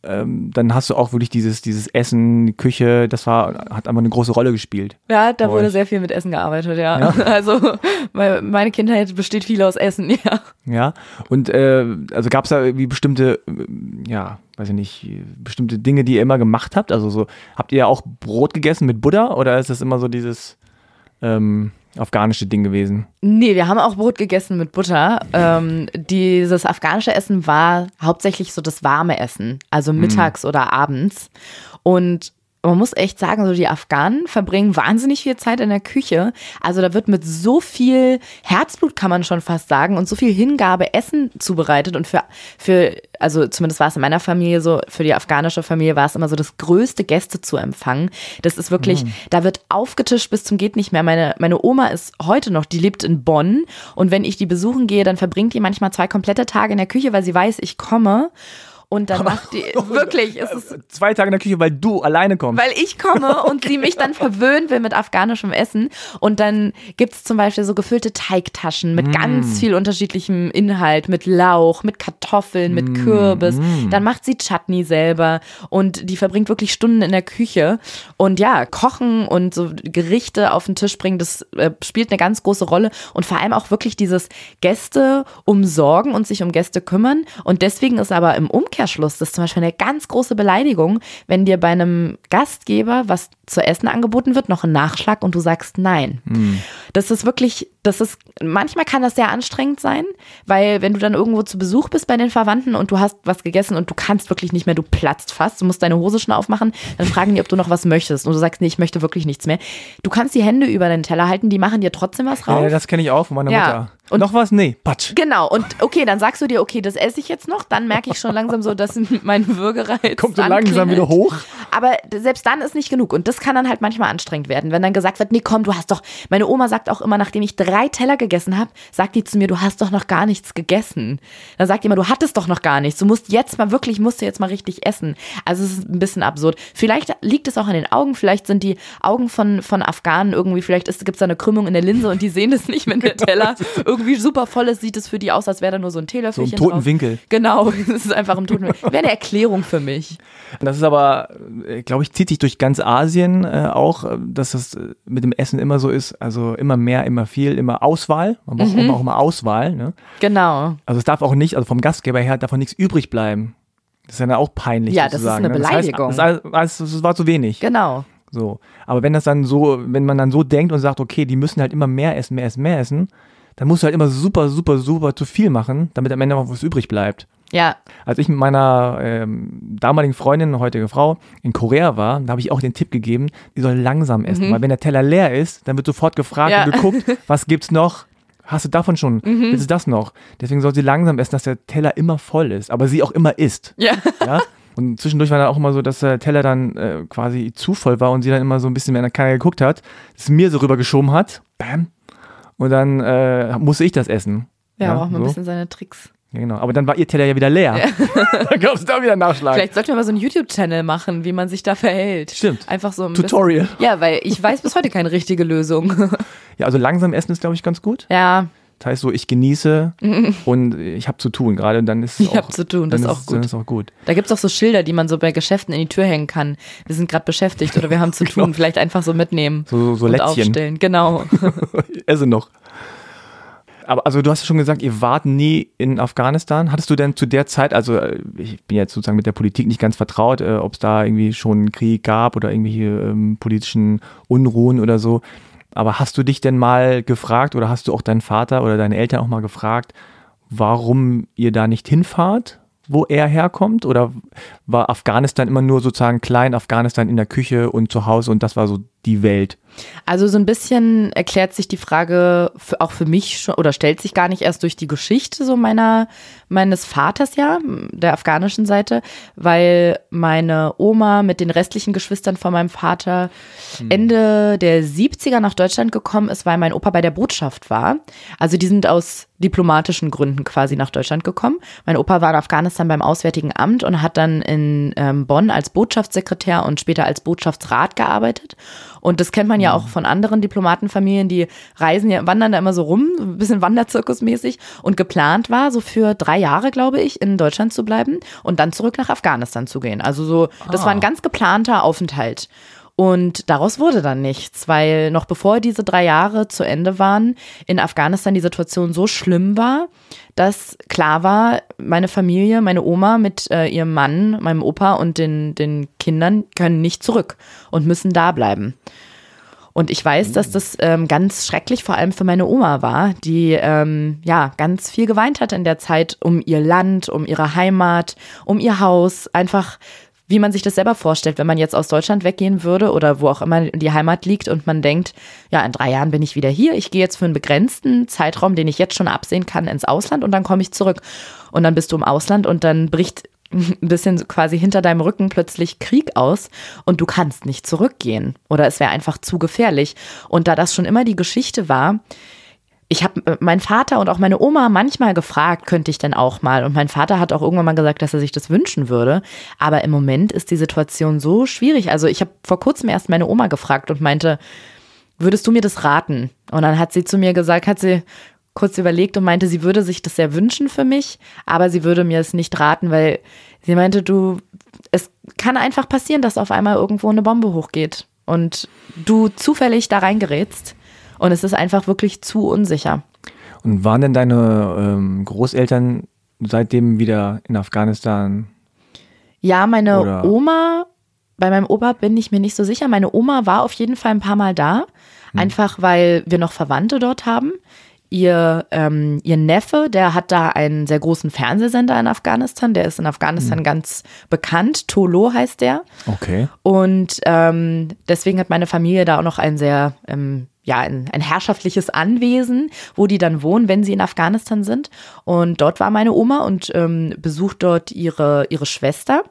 ähm, dann hast du auch wirklich dieses, dieses Essen, die Küche, das war, hat einfach eine große Rolle gespielt. ja, da wurde Euch. sehr viel mit Essen gearbeitet, ja. Also me- meine Kindheit besteht viel aus Essen, ja. Ja. Und äh, also gab es da irgendwie bestimmte, äh, ja, weiß ich nicht, bestimmte Dinge, die ihr immer gemacht habt? Also so, habt ihr auch Brot gegessen mit Butter oder ist das immer so dieses ähm, afghanische Ding gewesen? Nee, wir haben auch Brot gegessen mit Butter. Ähm, dieses afghanische Essen war hauptsächlich so das warme Essen, also mittags oder abends. Und man muss echt sagen, so die Afghanen verbringen wahnsinnig viel Zeit in der Küche. Also da wird mit so viel Herzblut, kann man schon fast sagen, und so viel Hingabe Essen zubereitet. Und für, für also zumindest war es in meiner Familie so, für die afghanische Familie war es immer so das größte Gäste zu empfangen. Das ist wirklich, da wird aufgetischt bis zum geht nicht mehr. Meine, meine Oma ist heute noch, die lebt in Bonn. Und wenn ich die besuchen gehe, dann verbringt die manchmal zwei komplette Tage in der Küche, weil sie weiß, ich komme. Und dann macht die, wirklich, es ist Zwei Tage in der Küche, weil du alleine kommst. weil ich komme und sie mich dann verwöhnen will mit afghanischem Essen. Und dann gibt es zum Beispiel so gefüllte Teigtaschen mit ganz viel unterschiedlichem Inhalt, mit Lauch, mit Kartoffeln, mit Kürbis. Dann macht sie Chutney selber und die verbringt wirklich Stunden in der Küche. Und ja, kochen und so Gerichte auf den Tisch bringen, das äh, spielt eine ganz große Rolle. Und vor allem auch wirklich dieses Gäste umsorgen und sich um Gäste kümmern. Und deswegen ist aber im Umkehrschluss das zum Beispiel eine ganz große Beleidigung, wenn dir bei einem Gastgeber was zu essen angeboten wird, noch ein Nachschlag und du sagst nein. Das ist wirklich, das ist, manchmal kann das sehr anstrengend sein, weil wenn du dann irgendwo zu Besuch bist bei den Verwandten und du hast was gegessen und du kannst wirklich nicht mehr, du platzt fast, du musst deine Hose schon aufmachen, dann fragen die, ob du noch was möchtest und du sagst, nee, ich möchte wirklich nichts mehr. Du kannst die Hände über den Teller halten, die machen dir trotzdem was rauf. Ja, das kenne ich auch von meiner Ja. Mutter. Und- Noch was? Nee, Patsch. Genau, und okay, dann sagst du dir, okay, das esse ich jetzt noch, dann merke ich schon langsam so, dass mein Würgereiz Kommt so langsam wieder hoch. Aber selbst dann ist nicht genug und das kann dann halt manchmal anstrengend werden, wenn dann gesagt wird, nee, komm, du hast doch, meine Oma sagt auch immer, nachdem ich drei Teller gegessen habe, sagt die zu mir, du hast doch noch gar nichts gegessen. Dann sagt die immer, du hattest doch noch gar nichts, du musst jetzt mal wirklich, musst du jetzt mal richtig essen. Also es ist ein bisschen absurd. Vielleicht liegt es auch an den Augen, vielleicht sind die Augen von, von Afghanen irgendwie, vielleicht gibt es da eine Krümmung in der Linse und die sehen es nicht, wenn der Teller irgendwie super voll ist, sieht es für die aus, als wäre da nur so ein So Teelöffelchen im toten drauf. Winkel. Genau, es ist einfach im toten Winkel. Wäre eine Erklärung für mich. Das ist aber, äh, glaube ich, zieht sich durch ganz Asien äh, auch, äh, dass das äh, mit dem Essen immer so ist. Also immer mehr, immer viel, immer Auswahl. Man braucht immer auch immer Auswahl. Ne? Genau. Also es darf auch nicht, also vom Gastgeber her darf auch nichts übrig bleiben. Das ist ja dann auch peinlich. Ja, das ist eine ne? Beleidigung. Das, heißt, das, das war zu wenig. Genau. So. Aber wenn das dann so, wenn man dann so denkt und sagt, okay, die müssen halt immer mehr essen, mehr essen, mehr essen, dann musst du halt immer super, super, super zu viel machen, damit am Ende auch was übrig bleibt. Ja, Als ich mit meiner ähm, damaligen Freundin, heutige Frau, in Korea war, da habe ich auch den Tipp gegeben, die soll langsam essen. Weil wenn der Teller leer ist, dann wird sofort gefragt Ja. und geguckt, was gibt's noch? Hast du davon schon? Willst du das noch? Deswegen soll sie langsam essen, dass der Teller immer voll ist, aber sie auch immer isst. ja. Ja? Und zwischendurch war dann auch immer so, dass der Teller dann äh, quasi zu voll war und sie dann immer so ein bisschen mehr in der Kamera geguckt hat, es mir so rübergeschoben hat. Bam. Und dann äh, musste ich das essen. Ja, braucht man so. ein bisschen seine Tricks. Ja, genau. Aber dann war ihr Teller ja wieder leer. dann gab es da wieder Nachschlag. Vielleicht sollten wir mal so einen YouTube-Channel machen, wie man sich da verhält. Stimmt. Einfach so ein Tutorial. Bisschen, ja, weil ich weiß bis heute keine richtige Lösung. ja, also langsam essen ist, glaube ich, ganz gut. Ja. Das heißt so, ich genieße und ich habe zu tun. Gerade dann ist es Ich habe zu tun, das ist auch gut. Dann ist auch gut. Da gibt es auch so Schilder, die man so bei Geschäften in die Tür hängen kann. Wir sind gerade beschäftigt oder wir haben zu tun. Vielleicht einfach so mitnehmen. So, so und Lätzchen. aufstellen. Genau. Esse noch. Aber also du hast ja schon gesagt, ihr wart nie in Afghanistan. Hattest du denn zu der Zeit, also äh, ich bin jetzt sozusagen mit der Politik nicht ganz vertraut, äh, ob es da irgendwie schon einen Krieg gab oder irgendwelche ähm, politischen Unruhen oder so. Aber hast du dich denn mal gefragt oder hast du auch deinen Vater oder deine Eltern auch mal gefragt, warum ihr da nicht hinfahrt, wo er herkommt? Oder war Afghanistan immer nur sozusagen klein, Afghanistan in der Küche und zu Hause und das war so die Welt? Also so ein bisschen erklärt sich die Frage für, auch für mich schon oder stellt sich gar nicht erst durch die Geschichte so meiner meines Vaters ja, der afghanischen Seite, weil meine Oma mit den restlichen Geschwistern von meinem Vater hm. Ende der 70er nach Deutschland gekommen ist, weil mein Opa bei der Botschaft war. Also die sind aus diplomatischen Gründen quasi nach Deutschland gekommen. Mein Opa war in Afghanistan beim Auswärtigen Amt und hat dann in ähm, Bonn als Botschaftssekretär und später als Botschaftsrat gearbeitet. Und das kennt man ja auch von anderen Diplomatenfamilien, die reisen ja, wandern da immer so rum, ein bisschen Wanderzirkusmäßig. Und geplant war, so für drei Jahre, glaube ich, in Deutschland zu bleiben und dann zurück nach Afghanistan zu gehen. Also so, das war ein ganz geplanter Aufenthalt. Und daraus wurde dann nichts, weil noch bevor diese drei Jahre zu Ende waren, in Afghanistan die Situation so schlimm war, dass klar war, meine Familie, meine Oma mit äh, ihrem Mann, meinem Opa und den, den Kindern können nicht zurück und müssen da bleiben. Und ich weiß, dass das ähm, ganz schrecklich vor allem für meine Oma war, die ähm, ja ganz viel geweint hat in der Zeit um ihr Land, um ihre Heimat, um ihr Haus, einfach wie man sich das selber vorstellt, wenn man jetzt aus Deutschland weggehen würde oder wo auch immer die Heimat liegt und man denkt, ja, in drei Jahren bin ich wieder hier, ich gehe jetzt für einen begrenzten Zeitraum, den ich jetzt schon absehen kann, ins Ausland und dann komme ich zurück. Und dann bist du im Ausland und dann bricht ein bisschen quasi hinter deinem Rücken plötzlich Krieg aus und du kannst nicht zurückgehen oder es wäre einfach zu gefährlich. Und da das schon immer die Geschichte war, ich habe äh, meinen Vater und auch meine Oma manchmal gefragt, könnte ich denn auch mal. Und mein Vater hat auch irgendwann mal gesagt, dass er sich das wünschen würde. Aber im Moment ist die Situation so schwierig. Also ich habe vor kurzem erst meine Oma gefragt und meinte, würdest du mir das raten? Und dann hat sie zu mir gesagt, hat sie kurz überlegt und meinte, sie würde sich das sehr wünschen für mich, aber sie würde mir es nicht raten, weil sie meinte, du, es kann einfach passieren, dass auf einmal irgendwo eine Bombe hochgeht und du zufällig da reingerätst. Und es ist einfach wirklich zu unsicher. Und waren denn deine ähm, Großeltern seitdem wieder in Afghanistan? Ja, meine Oder? Oma, bei meinem Opa bin ich mir nicht so sicher. Meine Oma war auf jeden Fall ein paar Mal da, hm. einfach weil wir noch Verwandte dort haben. Ihr, ähm, ihr Neffe, der hat da einen sehr großen Fernsehsender in Afghanistan. Der ist in Afghanistan hm. ganz bekannt. Tolo heißt der. Okay. Und ähm, deswegen hat meine Familie da auch noch einen sehr ähm, ja, ein, ein herrschaftliches Anwesen, wo die dann wohnen, wenn sie in Afghanistan sind. Und dort war meine Oma und ähm, besucht dort ihre, ihre Schwester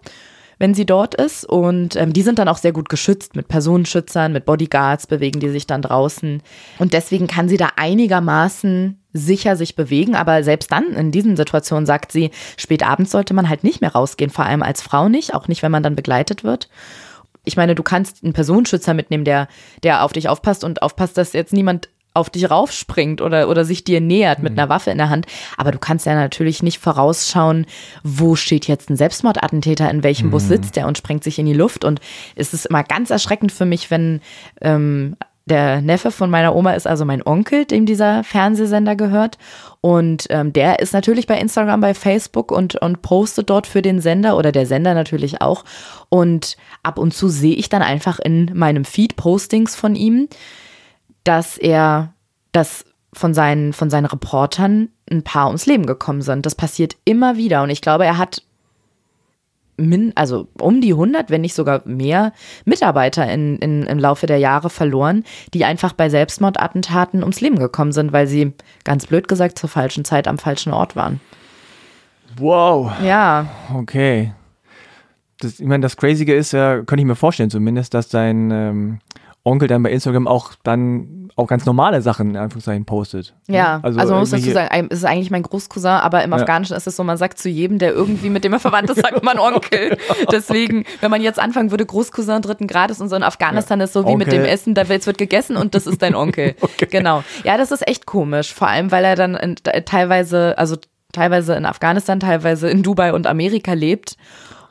wenn sie dort ist. Und ähm, die sind dann auch sehr gut geschützt mit Personenschützern, mit Bodyguards, bewegen die sich dann draußen. Und deswegen kann sie da einigermaßen sicher sich bewegen. Aber selbst dann in diesen Situationen sagt sie, spät abends sollte man halt nicht mehr rausgehen, vor allem als Frau nicht, auch nicht, wenn man dann begleitet wird ich meine, du kannst einen Personenschützer mitnehmen, der, der auf dich aufpasst und aufpasst, dass jetzt niemand auf dich raufspringt oder, oder sich dir nähert mit mhm. einer Waffe in der Hand. Aber du kannst ja natürlich nicht vorausschauen, wo steht jetzt ein Selbstmordattentäter, in welchem mhm. Bus sitzt der und sprengt sich in die Luft. Und es ist immer ganz erschreckend für mich, wenn ähm, der Neffe von meiner Oma ist also mein Onkel, dem dieser Fernsehsender gehört. Und ähm, der ist natürlich bei Instagram, bei Facebook und, und postet dort für den Sender oder der Sender natürlich auch. Und ab und zu sehe ich dann einfach in meinem Feed Postings von ihm, dass er das von seinen, von seinen Reportern ein paar ums Leben gekommen sind. Das passiert immer wieder. Und ich glaube, er hat min, also um die 100, wenn nicht sogar mehr Mitarbeiter in, in, im Laufe der Jahre verloren, die einfach bei Selbstmordattentaten ums Leben gekommen sind, weil sie, ganz blöd gesagt, zur falschen Zeit am falschen Ort waren. Wow. Ja. Okay. Das, ich meine, das Crazige ist, ja, könnte ich mir vorstellen zumindest, dass dein ähm, Onkel dann bei Instagram auch dann auch ganz normale Sachen in Anführungszeichen postet. Ja, also, also man muss dazu sagen, es ist eigentlich mein Großcousin, aber im ja. Afghanischen ist es so, man sagt zu jedem, der irgendwie mit dem er verwandt ist, sagt man Onkel. Deswegen, wenn man jetzt anfangen würde, Großcousin dritten Grades und so in Afghanistan ja. ist so wie Onkel. mit dem Essen, da wird gegessen und das ist dein Onkel. okay. Genau. Ja, das ist echt komisch, vor allem, weil er dann in, teilweise, also teilweise in Afghanistan, teilweise in Dubai und Amerika lebt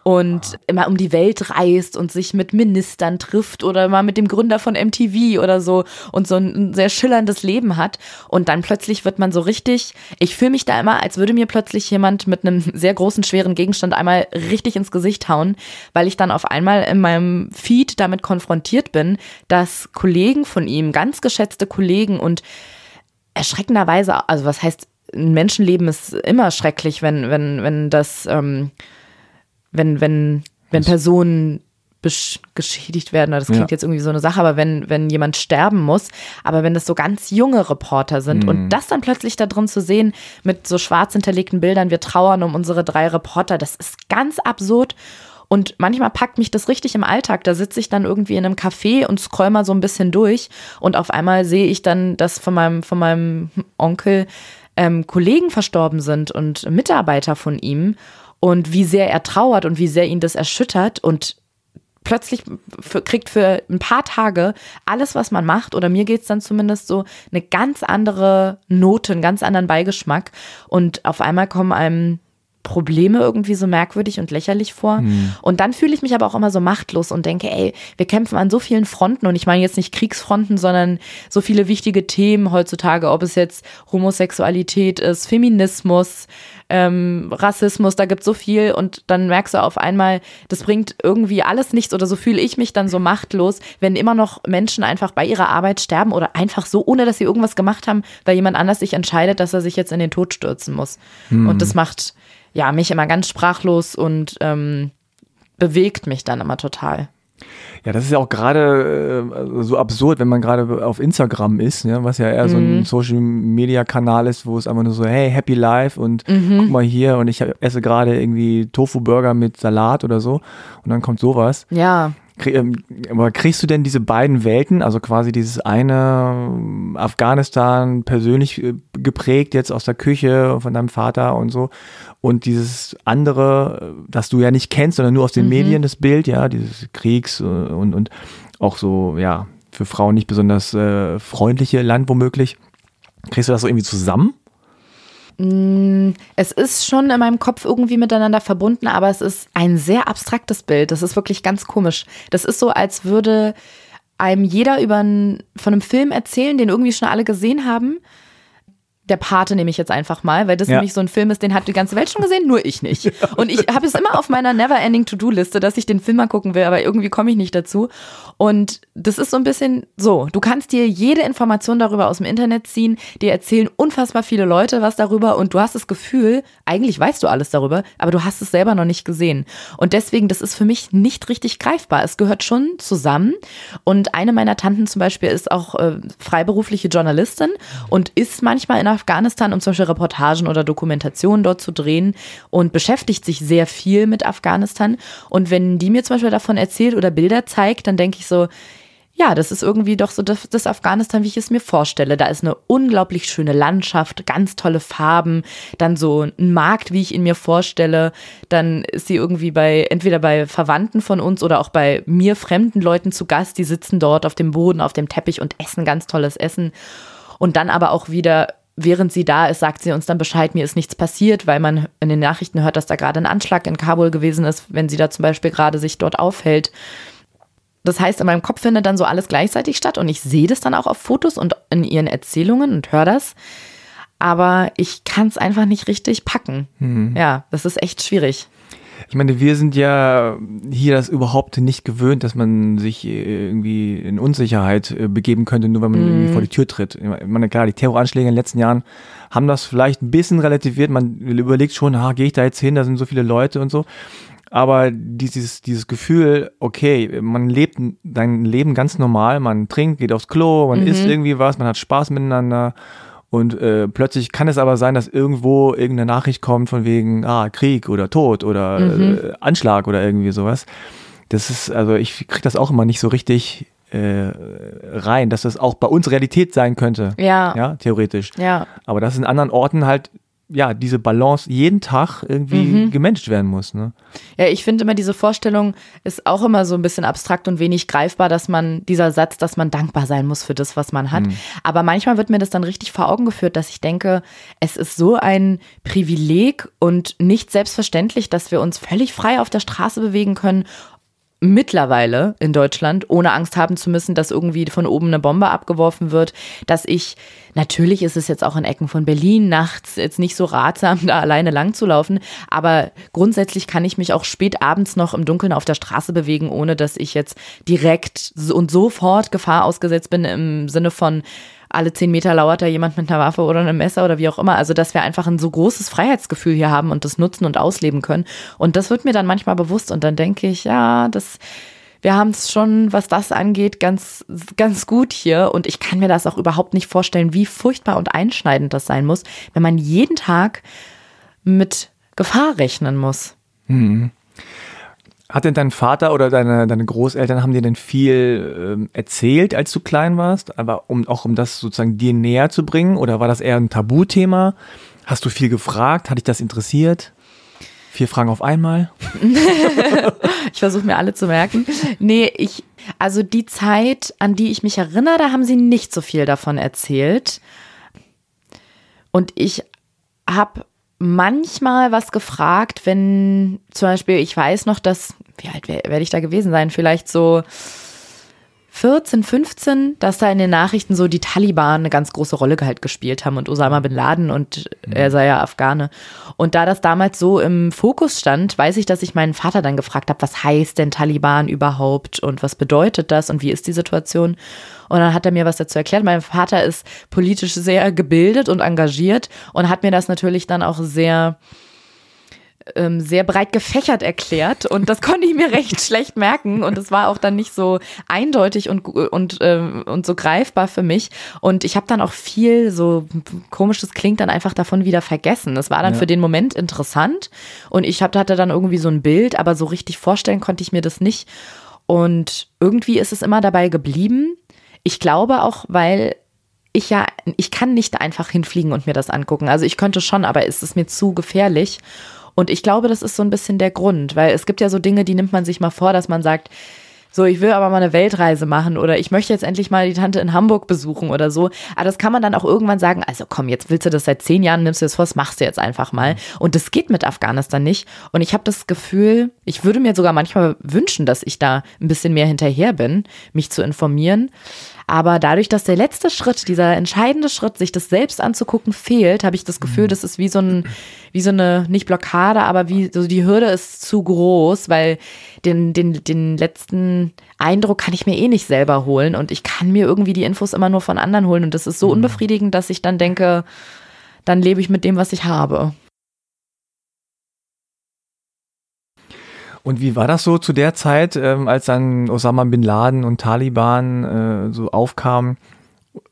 und immer um die Welt reist und sich mit Ministern trifft oder mal mit dem Gründer von MTV oder so und so ein sehr schillerndes Leben hat. Und dann plötzlich wird man so richtig, ich fühle mich da immer, als würde mir plötzlich jemand mit einem sehr großen, schweren Gegenstand einmal richtig ins Gesicht hauen, weil ich dann auf einmal in meinem Feed damit konfrontiert bin, dass Kollegen von ihm, ganz geschätzte Kollegen und erschreckenderweise, also was heißt, ein Menschenleben ist immer schrecklich, wenn, wenn, wenn das, ähm, wenn, wenn, wenn Personen geschädigt werden, das klingt ja. jetzt irgendwie so eine Sache, aber wenn, wenn jemand sterben muss, aber wenn das so ganz junge Reporter sind mhm. und das dann plötzlich da drin zu sehen mit so schwarz hinterlegten Bildern, wir trauern um unsere drei Reporter, das ist ganz absurd. Und manchmal packt mich das richtig im Alltag. Da sitze ich dann irgendwie in einem Café und scroll mal so ein bisschen durch und auf einmal sehe ich dann, dass von meinem, von meinem Onkel ähm, Kollegen verstorben sind und Mitarbeiter von ihm und wie sehr er trauert und wie sehr ihn das erschüttert und plötzlich für, kriegt für ein paar Tage alles, was man macht, oder mir geht es dann zumindest so, eine ganz andere Note, einen ganz anderen Beigeschmack. Und auf einmal kommen einem Probleme irgendwie so merkwürdig und lächerlich vor. Mhm. Und dann fühle ich mich aber auch immer so machtlos und denke, ey, wir kämpfen an so vielen Fronten und ich meine jetzt nicht Kriegsfronten, sondern so viele wichtige Themen heutzutage, ob es jetzt Homosexualität ist, Feminismus, ähm, Rassismus, da gibt es so viel und dann merkst du auf einmal, das bringt irgendwie alles nichts oder so fühle ich mich dann so machtlos, wenn immer noch Menschen einfach bei ihrer Arbeit sterben oder einfach so, ohne dass sie irgendwas gemacht haben, weil jemand anders sich entscheidet, dass er sich jetzt in den Tod stürzen muss. Mhm. Und das macht ja, mich immer ganz sprachlos und ähm, bewegt mich dann immer total. Ja, das ist ja auch gerade äh, so absurd, wenn man gerade auf Instagram ist, ne, was ja eher mhm. so ein mhm. Social Media Kanal ist, wo es einfach nur so, hey, happy life und mhm. guck mal hier und ich esse gerade irgendwie Tofu Burger mit Salat oder so und dann kommt sowas. Ja. Ähm, aber kriegst du denn diese beiden Welten, also quasi dieses eine ähm, Afghanistan persönlich äh, geprägt jetzt aus der Küche von deinem Vater und so und dieses andere, äh, das du ja nicht kennst, sondern nur aus den mhm. Medien das Bild, ja, dieses Kriegs äh, und, und auch so, ja, für Frauen nicht besonders äh, freundliche Land womöglich. Kriegst du das so irgendwie zusammen? Mm, es ist schon in meinem Kopf irgendwie miteinander verbunden, aber es ist ein sehr abstraktes Bild. Das ist wirklich ganz komisch. Das ist so, als würde einem jeder über einen, von einem Film erzählen, den irgendwie schon alle gesehen haben der Pate nehme ich jetzt einfach mal, weil das ja. nämlich so ein Film ist, den hat die ganze Welt schon gesehen, nur ich nicht. Und ich habe es immer auf meiner Never-Ending To-Do-Liste, dass ich den Film mal gucken will, aber irgendwie komme ich nicht dazu. Und das ist so ein bisschen so, du kannst dir jede Information darüber aus dem Internet ziehen, dir erzählen unfassbar viele Leute was darüber und du hast das Gefühl, eigentlich weißt du alles darüber, aber du hast es selber noch nicht gesehen. Und deswegen, das ist für mich nicht richtig greifbar. Es gehört schon zusammen. Und eine meiner Tanten zum Beispiel ist auch äh, freiberufliche Journalistin und ist manchmal in einer Afghanistan, um zum Beispiel Reportagen oder Dokumentationen dort zu drehen und beschäftigt sich sehr viel mit Afghanistan. Und wenn die mir zum Beispiel davon erzählt oder Bilder zeigt, dann denke ich so, ja, das ist irgendwie doch so das, das, Afghanistan, wie ich es mir vorstelle. Da ist eine unglaublich schöne Landschaft, ganz tolle Farben, dann so ein Markt, wie ich ihn mir vorstelle. Dann ist sie irgendwie bei, entweder bei Verwandten von uns oder auch bei mir fremden Leuten zu Gast. Die sitzen dort auf dem Boden, auf dem Teppich und essen ganz tolles Essen. Und dann aber auch wieder während sie da ist, sagt sie uns dann Bescheid, mir ist nichts passiert, weil man in den Nachrichten hört, dass da gerade ein Anschlag in Kabul gewesen ist, wenn sie da zum Beispiel gerade sich dort aufhält. Das heißt, in meinem Kopf findet dann so alles gleichzeitig statt und ich sehe das dann auch auf Fotos und in ihren Erzählungen und höre das. Aber ich kann es einfach nicht richtig packen. Mhm. Ja, das ist echt schwierig. Ich meine, wir sind ja hier das überhaupt nicht gewöhnt, dass man sich irgendwie in Unsicherheit äh, begeben könnte, nur wenn man mm. irgendwie vor die Tür tritt. Ich meine, klar, die Terroranschläge in den letzten Jahren haben das vielleicht ein bisschen relativiert. Man überlegt schon, ah, gehe ich da jetzt hin, da sind so viele Leute und so. Aber dieses, dieses Gefühl, okay, man lebt sein Leben ganz normal, man trinkt, geht aufs Klo, man mhm. isst irgendwie was, man hat Spaß miteinander und äh, plötzlich kann es aber sein, dass irgendwo irgendeine Nachricht kommt von wegen, ah, Krieg oder Tod oder mhm. äh, Anschlag oder irgendwie sowas. Das ist, also ich kriege das auch immer nicht so richtig äh, rein, dass das auch bei uns Realität sein könnte. Ja. Ja, theoretisch. Ja. Aber dass in anderen Orten halt, ja, diese Balance jeden Tag irgendwie Mhm. gemanagt werden muss. Ne? Ja, ich finde immer, diese Vorstellung ist auch immer so ein bisschen abstrakt und wenig greifbar, dass man, dieser Satz, dass man dankbar sein muss für das, was man hat. Aber manchmal wird mir das dann richtig vor Augen geführt, dass ich denke, es ist so ein Privileg und nicht selbstverständlich, dass wir uns völlig frei auf der Straße bewegen können. Mittlerweile in Deutschland, ohne Angst haben zu müssen, dass irgendwie von oben eine Bombe abgeworfen wird, dass ich, natürlich ist es jetzt auch in Ecken von Berlin nachts jetzt nicht so ratsam, da alleine lang zu laufen, aber grundsätzlich kann ich mich auch spät abends noch im Dunkeln auf der Straße bewegen, ohne dass ich jetzt direkt und sofort Gefahr ausgesetzt bin im Sinne von, alle zehn Meter lauert da jemand mit einer Waffe oder einem Messer oder wie auch immer. Also, dass wir einfach ein so großes Freiheitsgefühl hier haben und das nutzen und ausleben können. Und das wird mir dann manchmal bewusst und dann denke ich, ja, das, wir haben es schon, was das angeht, ganz, ganz gut hier. Und ich kann mir das auch überhaupt nicht vorstellen, wie furchtbar und einschneidend das sein muss, wenn man jeden Tag mit Gefahr rechnen muss. Hat denn dein Vater oder deine, deine Großeltern, haben dir denn viel ähm, erzählt, als du klein warst? Aber um, auch um das sozusagen dir näher zu bringen? Oder war das eher ein Tabuthema? Hast du viel gefragt? Hat dich das interessiert? Vier Fragen auf einmal? Ich versuche mir alle zu merken. Nee, ich, also die Zeit, an die ich mich erinnere, da haben sie nicht so viel davon erzählt. Und ich habe manchmal was gefragt, wenn zum Beispiel, ich weiß noch, dass, wie alt wer- werde ich da gewesen sein? Vielleicht so 14, 15, dass da in den Nachrichten so die Taliban eine ganz große Rolle halt gespielt haben und Osama bin Laden und er sei ja Afghane. Und da das damals so im Fokus stand, weiß ich, dass ich meinen Vater dann gefragt habe, was heißt denn Taliban überhaupt und was bedeutet das und wie ist die Situation? Und dann hat er mir was dazu erklärt. Mein Vater ist politisch sehr gebildet und engagiert und hat mir das natürlich dann auch sehr ähm, sehr breit gefächert erklärt und das konnte ich mir recht schlecht merken und es war auch dann nicht so eindeutig und, und, ähm, und so greifbar für mich und ich habe dann auch viel so komisches klingt dann einfach davon wieder vergessen. Das war dann Ja. für den Moment interessant und ich hab, hatte dann irgendwie so ein Bild, aber so richtig vorstellen konnte ich mir das nicht und irgendwie ist es immer dabei geblieben. Ich glaube auch, weil ich ja, ich kann nicht einfach hinfliegen und mir das angucken. Also ich könnte schon, aber es ist mir zu gefährlich. Und ich glaube, das ist so ein bisschen der Grund, weil es gibt ja so Dinge, die nimmt man sich mal vor, dass man sagt, so, ich will aber mal eine Weltreise machen oder ich möchte jetzt endlich mal die Tante in Hamburg besuchen oder so. Aber das kann man dann auch irgendwann sagen, also komm, jetzt willst du das seit zehn Jahren, nimmst du das vor, das machst du jetzt einfach mal. Und das geht mit Afghanistan nicht. Und ich habe das Gefühl, ich würde mir sogar manchmal wünschen, dass ich da ein bisschen mehr hinterher bin, mich zu informieren. Aber dadurch, dass der letzte Schritt, dieser entscheidende Schritt, sich das selbst anzugucken, fehlt, habe ich das Gefühl, das ist wie so ein, wie so eine, nicht Blockade, aber wie so die Hürde ist zu groß, weil den, den, den letzten Eindruck kann ich mir eh nicht selber holen und ich kann mir irgendwie die Infos immer nur von anderen holen und das ist so unbefriedigend, dass ich dann denke, dann lebe ich mit dem, was ich habe. Und wie war das so zu der Zeit, ähm, als dann Osama bin Laden und Taliban äh, so aufkamen?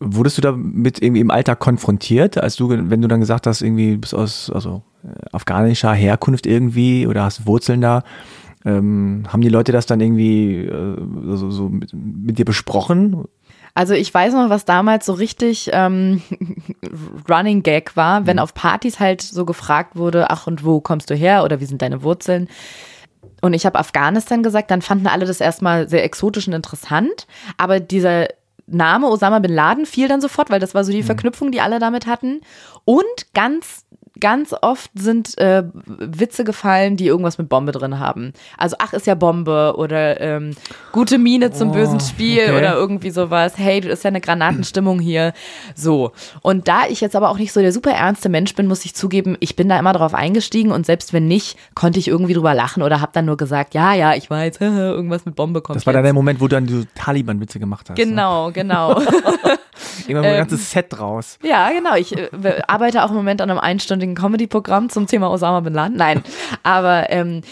Wurdest du damit irgendwie im Alltag konfrontiert, als du, wenn du dann gesagt hast, irgendwie du bist aus also, äh, afghanischer Herkunft irgendwie oder hast Wurzeln da? Ähm, haben die Leute das dann irgendwie äh, so, so mit, mit dir besprochen? Also ich weiß noch, was damals so richtig ähm, Running Gag war, wenn auf Partys halt so gefragt wurde, ach und wo kommst du her oder wie sind deine Wurzeln? Und ich habe Afghanistan gesagt, dann fanden alle das erstmal sehr exotisch und interessant. Aber dieser Name Osama bin Laden fiel dann sofort, weil das war so die Verknüpfung, die alle damit hatten. Und ganz ganz oft sind äh, Witze gefallen, die irgendwas mit Bombe drin haben. Also, ach, ist ja Bombe oder ähm, gute Miene zum Oh, bösen Spiel okay. oder irgendwie sowas. Hey, du ist ja eine Granatenstimmung hier. So. Und da ich jetzt aber auch nicht so der super ernste Mensch bin, muss ich zugeben, ich bin da immer drauf eingestiegen und selbst wenn nicht, konnte ich irgendwie drüber lachen oder habe dann nur gesagt, ja, ja, ich weiß, irgendwas mit Bombe kommt. Das war dann jetzt. der Moment, wo du dann die Taliban-Witze gemacht hast. Ne? Genau, genau. Immer ein Ähm, ganzes Set draus. Ja, genau. Ich äh, arbeite auch im Moment an einem einstündigen Comedy-Programm zum Thema Osama Bin Laden. Nein, aber ähm,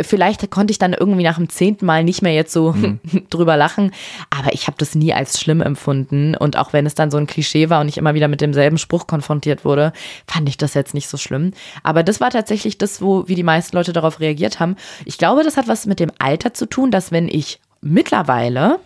vielleicht konnte ich dann irgendwie nach dem zehnten Mal nicht mehr jetzt so drüber lachen. Aber ich habe das nie als schlimm empfunden. Und auch wenn es dann so ein Klischee war und ich immer wieder mit demselben Spruch konfrontiert wurde, fand ich das jetzt nicht so schlimm. Aber das war tatsächlich das, wo wie die meisten Leute darauf reagiert haben. Ich glaube, das hat was mit dem Alter zu tun, dass wenn ich mittlerweile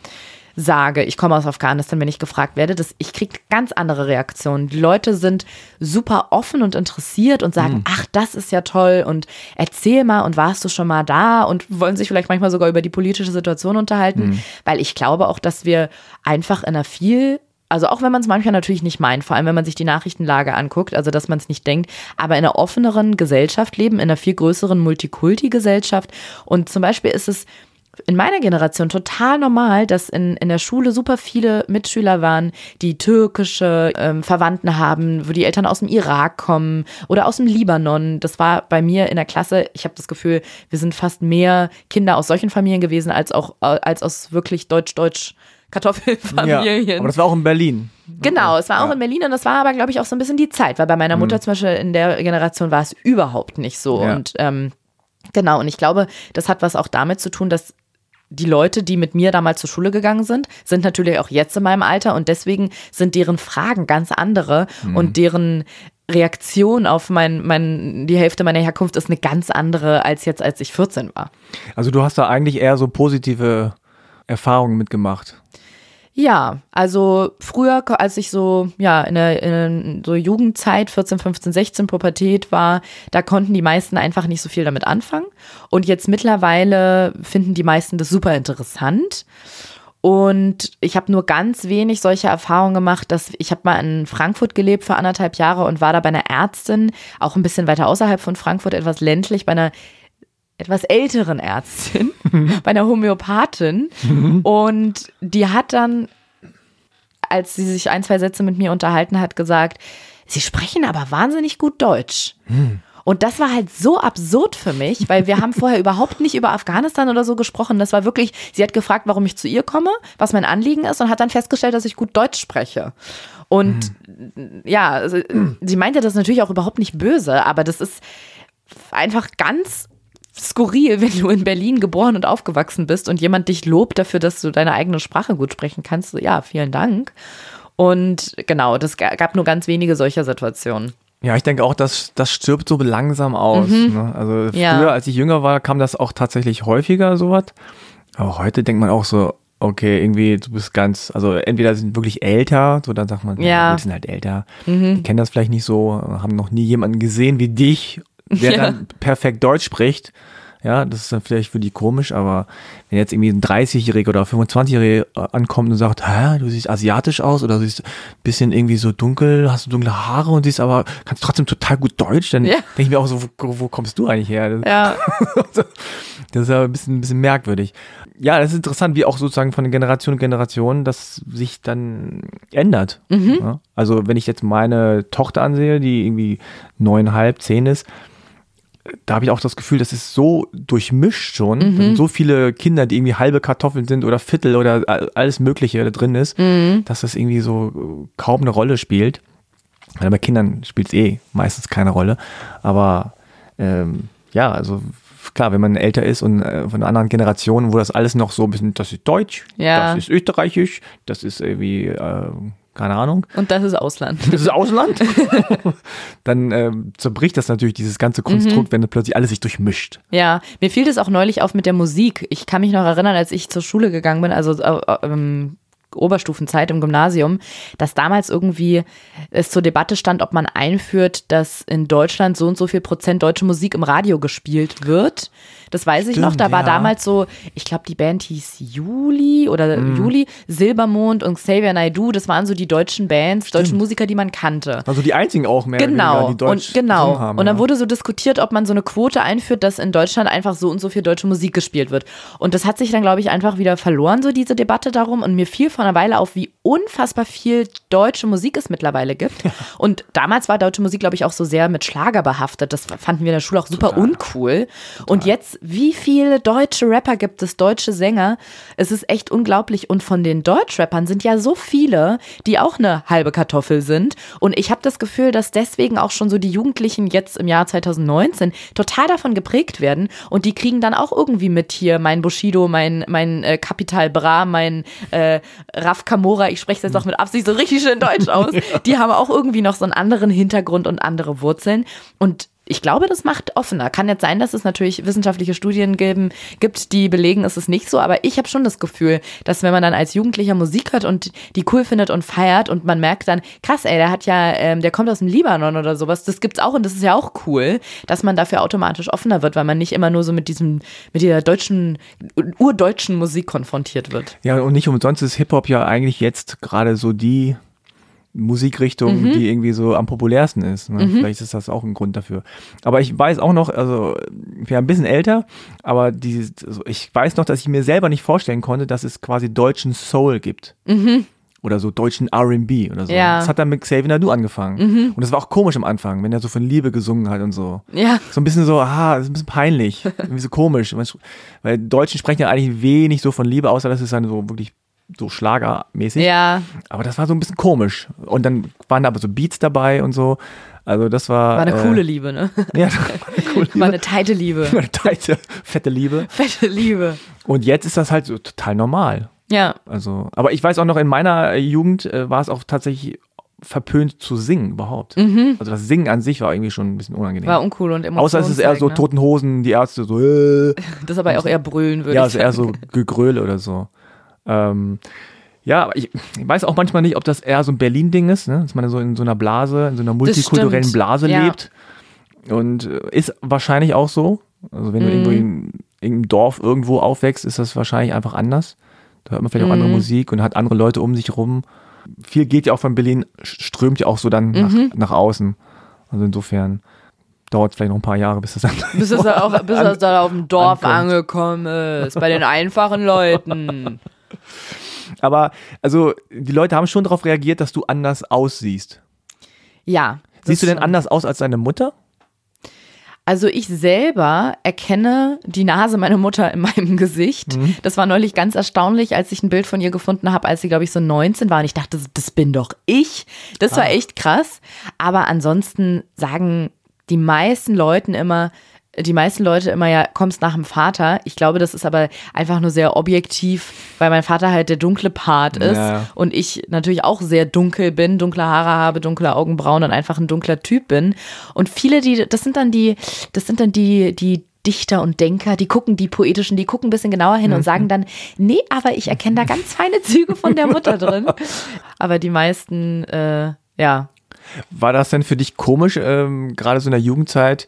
sage, ich komme aus Afghanistan, wenn ich gefragt werde, dass ich kriege ganz andere Reaktionen. Die Leute sind super offen und interessiert und sagen, mhm. ach, das ist ja toll und erzähl mal und warst du schon mal da und wollen sich vielleicht manchmal sogar über die politische Situation unterhalten, mhm. weil ich glaube auch, dass wir einfach in einer viel also auch wenn man es manchmal natürlich nicht meint, vor allem wenn man sich die Nachrichtenlage anguckt, also dass man es nicht denkt, aber in einer offeneren Gesellschaft leben, in einer viel größeren Multikulti-Gesellschaft. Und zum Beispiel ist es in meiner Generation total normal, dass in, in der Schule super viele Mitschüler waren, die türkische ähm, Verwandten haben, wo die Eltern aus dem Irak kommen oder aus dem Libanon. Das war bei mir in der Klasse, ich habe das Gefühl, wir sind fast mehr Kinder aus solchen Familien gewesen, als auch als aus wirklich deutsch-deutsch Kartoffelfamilien. Ja, aber das war auch in Berlin. Genau, es war auch ja. in Berlin und das war aber, glaube ich, auch so ein bisschen die Zeit, weil bei meiner Mutter mhm. zum Beispiel in der Generation war es überhaupt nicht so. Ja. Und ähm, genau, und ich glaube, das hat was auch damit zu tun, dass die Leute, die mit mir damals zur Schule gegangen sind, sind natürlich auch jetzt in meinem Alter und deswegen sind deren Fragen ganz andere mhm. und deren Reaktion auf mein, mein, die Hälfte meiner Herkunft ist eine ganz andere als jetzt, als ich 14 war. Also du hast da eigentlich eher so positive Erfahrungen mitgemacht. Ja, also früher, als ich so, ja, in der, in so Jugendzeit, 14, 15, 16, Pubertät war, da konnten die meisten einfach nicht so viel damit anfangen. Und jetzt mittlerweile finden die meisten das super interessant. Und ich habe nur ganz wenig solche Erfahrungen gemacht, dass ich habe mal in Frankfurt gelebt für anderthalb Jahre und war da bei einer Ärztin, auch ein bisschen weiter außerhalb von Frankfurt, etwas ländlich, bei einer etwas älteren Ärztin, bei einer Homöopathin. und die hat dann, als sie sich ein, zwei Sätze mit mir unterhalten hat, gesagt, Sie sprechen aber wahnsinnig gut Deutsch. Und das war halt so absurd für mich, weil wir haben vorher überhaupt nicht über Afghanistan oder so gesprochen. Das war wirklich, sie hat gefragt, warum ich zu ihr komme, was mein Anliegen ist und hat dann festgestellt, dass ich gut Deutsch spreche. Und mhm. ja, also, sie meinte das natürlich auch überhaupt nicht böse, aber das ist einfach ganz skurril, wenn du in Berlin geboren und aufgewachsen bist und jemand dich lobt dafür, dass du deine eigene Sprache gut sprechen kannst. Ja, vielen Dank. Und genau, das gab nur ganz wenige solcher Situationen. Ja, ich denke auch, das, das stirbt so langsam aus. Mhm. Ne? Also früher, ja. als ich jünger war, kam das auch tatsächlich häufiger sowas. Aber heute denkt man auch so, okay, irgendwie, du bist ganz, also entweder sind wirklich älter, so dann sagt man, ja, die sind halt älter, mhm. die kennen das vielleicht nicht so, haben noch nie jemanden gesehen wie dich der ja. dann perfekt Deutsch spricht. Ja, das ist dann vielleicht für die komisch, aber wenn jetzt irgendwie ein 30-Jähriger oder 25-Jähriger ankommt und sagt, hä, du siehst asiatisch aus oder du siehst ein bisschen irgendwie so dunkel, hast du dunkle Haare und siehst aber, kannst trotzdem total gut Deutsch, dann ja. denke ich mir auch so, wo, wo, kommst du eigentlich her? Ja. das ist ja ein bisschen, ein bisschen merkwürdig. Ja, das ist interessant, wie auch sozusagen von Generation zu Generation das sich dann ändert. Mhm. Ja? Also wenn ich jetzt meine Tochter ansehe, die irgendwie neuneinhalb, zehn ist, da habe ich auch das Gefühl, das ist so durchmischt schon. Mhm. So viele Kinder, die irgendwie halbe Kartoffeln sind oder Viertel oder alles Mögliche da drin ist, mhm. dass das irgendwie so kaum eine Rolle spielt. Weil bei Kindern spielt es eh meistens keine Rolle. Aber ähm, ja, also klar, wenn man älter ist und äh, von einer anderen Generation, wo das alles noch so ein bisschen, das ist Deutsch, ja. das ist Österreichisch, das ist irgendwie äh, keine Ahnung. Und das ist Ausland. Das ist Ausland. dann äh, zerbricht das natürlich dieses ganze Konstrukt, mhm. wenn plötzlich alles sich durchmischt. Ja, mir fiel das auch neulich auf mit der Musik. Ich kann mich noch erinnern, als ich zur Schule gegangen bin, also äh, äh, ähm, Oberstufenzeit im Gymnasium, dass damals irgendwie es zur Debatte stand, ob man einführt, dass in Deutschland so und so viel Prozent deutsche Musik im Radio gespielt wird. Das weiß Stimmt, ich noch. Da war damals so, ich glaube, die Band hieß Juli oder mm. Juli, Silbermond und Xavier Naidoo. Das waren so die deutschen Bands, Stimmt. deutschen Musiker, die man kannte. Also die einzigen auch mehr. Genau. Weniger, die Deutsch und genau. Haben, und dann ja. wurde so diskutiert, ob man so eine Quote einführt, dass in Deutschland einfach so und so viel deutsche Musik gespielt wird. Und das hat sich dann, glaube ich, einfach wieder verloren, so diese Debatte darum. Und mir fiel vor einer Weile auf, wie unfassbar viel deutsche Musik es mittlerweile gibt. Und damals war deutsche Musik, glaube ich, auch so sehr mit Schlager behaftet. Das fanden wir in der Schule auch super Total. uncool. Total. Und jetzt wie viele deutsche Rapper gibt es, deutsche Sänger? Es ist echt unglaublich. Und von den Deutschrappern sind ja so viele, die auch eine halbe Kartoffel sind. Und ich habe das Gefühl, dass deswegen auch schon so die Jugendlichen jetzt im Jahr 2019 total davon geprägt werden. Und die kriegen dann auch irgendwie mit hier mein Bushido, mein, mein äh, Capital Bra, mein äh, Raf Kamora. Ich spreche das auch mit Absicht so richtig schön deutsch aus. Die haben auch irgendwie noch so einen anderen Hintergrund und andere Wurzeln. Und ich glaube, das macht offener. Kann jetzt sein, dass es natürlich wissenschaftliche Studien geben, gibt, die belegen, es ist nicht so, aber ich habe schon das Gefühl, dass wenn man dann als Jugendlicher Musik hört und die cool findet und feiert und man merkt dann, krass, ey, der hat ja, ähm, der kommt aus dem Libanon oder sowas, das gibt's auch und das ist ja auch cool, dass man dafür automatisch offener wird, weil man nicht immer nur so mit diesem, mit dieser deutschen, urdeutschen Musik konfrontiert wird. Ja, und nicht umsonst ist Hip-Hop ja eigentlich jetzt gerade so die Musikrichtung, mhm. die irgendwie so am populärsten ist. Ne? Mhm. Vielleicht ist das auch ein Grund dafür. Aber ich weiß auch noch, also ich bin ein bisschen älter, aber die, also ich weiß noch, dass ich mir selber nicht vorstellen konnte, dass es quasi deutschen Soul gibt. Mhm. Oder so deutschen RB oder so. Ja. Das hat dann mit Xavier Nadu angefangen. Mhm. Und das war auch komisch am Anfang, wenn er so von Liebe gesungen hat und so. Ja. So ein bisschen so, ah, das ist ein bisschen peinlich. irgendwie so komisch. Weil Deutschen sprechen ja eigentlich wenig so von Liebe, außer dass es dann so wirklich so schlagermäßig. Ja. Aber das war so ein bisschen komisch. Und dann waren da aber so Beats dabei und so. Also das war. War eine äh, coole Liebe, ne? Ja, war eine coole Liebe. War eine teite Liebe. Eine teite, fette Liebe. Fette Liebe. Und jetzt ist das halt so total normal. Ja. Also, aber ich weiß auch noch, in meiner Jugend äh, war es auch tatsächlich verpönt zu singen überhaupt. Mhm. Also das Singen an sich war irgendwie schon ein bisschen unangenehm. War uncool und Außer es ist eher so ne? toten Hosen, die Ärzte so. Äh, Das aber auch eher brüllen würde ja, ich also eher so Gegröle oder so. Ähm, ja, aber ich, ich weiß auch manchmal nicht, ob das eher so ein Berlin-Ding ist, ne? dass man so in so einer Blase, in so einer multikulturellen. Blase Ja. lebt. Und äh, ist wahrscheinlich auch so. Also wenn du Mhm. irgendwo in irgendeinem Dorf irgendwo aufwächst, ist das wahrscheinlich einfach anders. Da hört man vielleicht auch andere Mhm. Musik und hat andere Leute um sich rum. Viel geht ja auch von Berlin, strömt ja auch so dann nach, Mhm. nach außen. Also insofern dauert es vielleicht noch ein paar Jahre, bis das dann Bis es, auch, bis es da auf dem Dorf Ankommt. angekommen ist, bei den einfachen Leuten. Aber also die Leute haben schon darauf reagiert, dass du anders aussiehst. Ja. Siehst du denn schon. anders aus als deine Mutter? Also ich selber erkenne die Nase meiner Mutter in meinem Gesicht. Mhm. Das war neulich ganz erstaunlich, als ich ein Bild von ihr gefunden habe, als sie, glaube ich, so 19 war. Und ich dachte, das bin doch ich. Das war Ah. echt krass. Aber ansonsten sagen die meisten Leuten immer, die meisten Leute immer ja, kommst nach dem Vater. Ich glaube, das ist aber einfach nur sehr objektiv, weil mein Vater halt der dunkle Part ist Ja. und ich natürlich auch sehr dunkel bin, dunkle Haare habe, dunkle Augenbrauen und einfach ein dunkler Typ bin. Und viele, die, das sind dann die, das sind dann die, die Dichter und Denker, die gucken, die poetischen, die gucken ein bisschen genauer hin und sagen dann, nee, aber ich erkenne da ganz feine Züge von der Mutter drin. Aber die meisten, äh, ja, War das denn für dich komisch, ähm, gerade so in der Jugendzeit,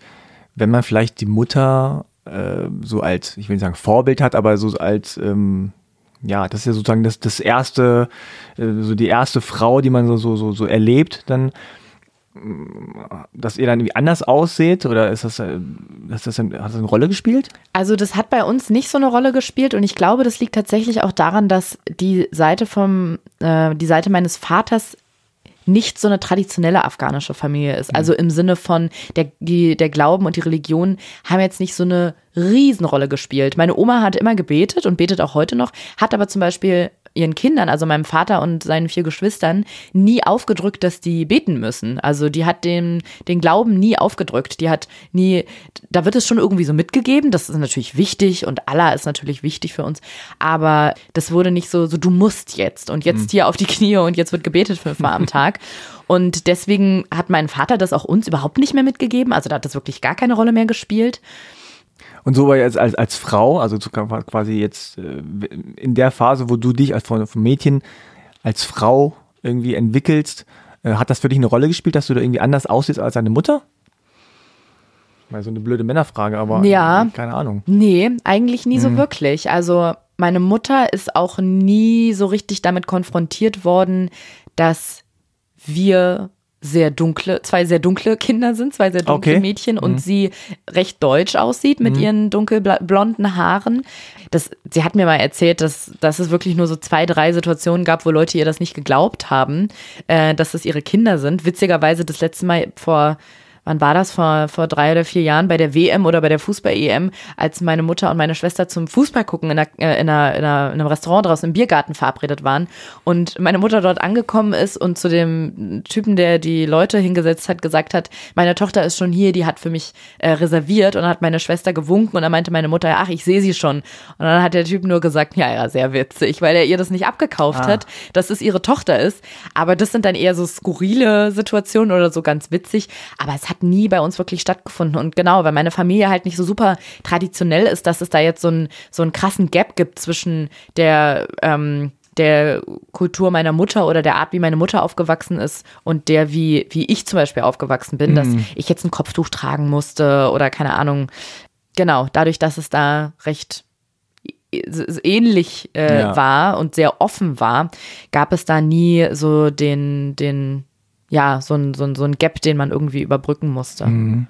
wenn man vielleicht die Mutter äh, so als, ich will nicht sagen Vorbild hat, aber so als, ähm, ja, das ist ja sozusagen das, das erste, äh, so die erste Frau, die man so, so, so, so erlebt, dann, dass ihr dann irgendwie anders ausseht oder ist das, äh, ist das, ein, hat das eine Rolle gespielt? Also das hat bei uns nicht so eine Rolle gespielt und ich glaube, das liegt tatsächlich auch daran, dass die Seite vom, äh, die Seite meines Vaters nicht so eine traditionelle afghanische Familie ist. Also im Sinne von, der, die, der Glauben und die Religion haben jetzt nicht so eine Riesenrolle gespielt. Meine Oma hat immer gebetet und betet auch heute noch, hat aber zum Beispiel ihren Kindern, also meinem Vater und seinen vier Geschwistern, nie aufgedrückt, dass die beten müssen. Also die hat den, den Glauben nie aufgedrückt. Die hat nie, da wird es schon irgendwie so mitgegeben. Das ist natürlich wichtig und Allah ist natürlich wichtig für uns. Aber das wurde nicht so, so du musst jetzt und jetzt hier auf die Knie und jetzt wird gebetet fünfmal am Tag. Und deswegen hat mein Vater das auch uns überhaupt nicht mehr mitgegeben. Also da hat das wirklich gar keine Rolle mehr gespielt. Und so war jetzt als, als Frau, also quasi jetzt äh, in der Phase, wo du dich als von, von Mädchen als Frau irgendwie entwickelst, äh, hat das für dich eine Rolle gespielt, dass du da irgendwie anders aussiehst als deine Mutter? Mal so eine blöde Männerfrage, aber Ja. keine Ahnung. Nee, eigentlich nie Mhm. so wirklich. Also meine Mutter ist auch nie so richtig damit konfrontiert worden, dass wir sehr dunkle, zwei sehr dunkle Kinder sind, zwei sehr dunkle Okay. Mhm. Mädchen und sie recht deutsch aussieht mit ihren dunkelblonden Haaren. Das, sie hat mir mal erzählt, dass, dass es wirklich nur so zwei, drei Situationen gab, wo Leute ihr das nicht geglaubt haben, äh, dass es ihre Kinder sind. Witzigerweise das letzte Mal vor wann war das, vor, vor drei oder vier Jahren bei der WM oder bei der Fußball-EM, als meine Mutter und meine Schwester zum Fußball gucken in, einer, äh, in, einer, in, einem Restaurant draußen im Biergarten verabredet waren und meine Mutter dort angekommen ist und zu dem Typen, der die Leute hingesetzt hat, gesagt hat, meine Tochter ist schon hier, die hat für mich äh, reserviert und hat meine Schwester gewunken und dann meinte meine Mutter, ach, ich sehe sie schon. Und dann hat der Typ nur gesagt, ja, ja, sehr witzig, weil er ihr das nicht abgekauft Ah. hat, dass es ihre Tochter ist. Aber das sind dann eher so skurrile Situationen oder so ganz witzig. Aber es hat hat nie bei uns wirklich stattgefunden. Und genau, weil meine Familie halt nicht so super traditionell ist, dass es da jetzt so, ein, so einen krassen Gap gibt zwischen der, ähm, der Kultur meiner Mutter oder der Art, wie meine Mutter aufgewachsen ist und der, wie, wie ich zum Beispiel aufgewachsen bin, mhm. dass ich jetzt ein Kopftuch tragen musste oder keine Ahnung. Genau, dadurch, dass es da recht ähnlich äh, ja. war und sehr offen war, gab es da nie so den, den, ja, so ein, so ein, so ein Gap, den man irgendwie überbrücken musste. Mhm.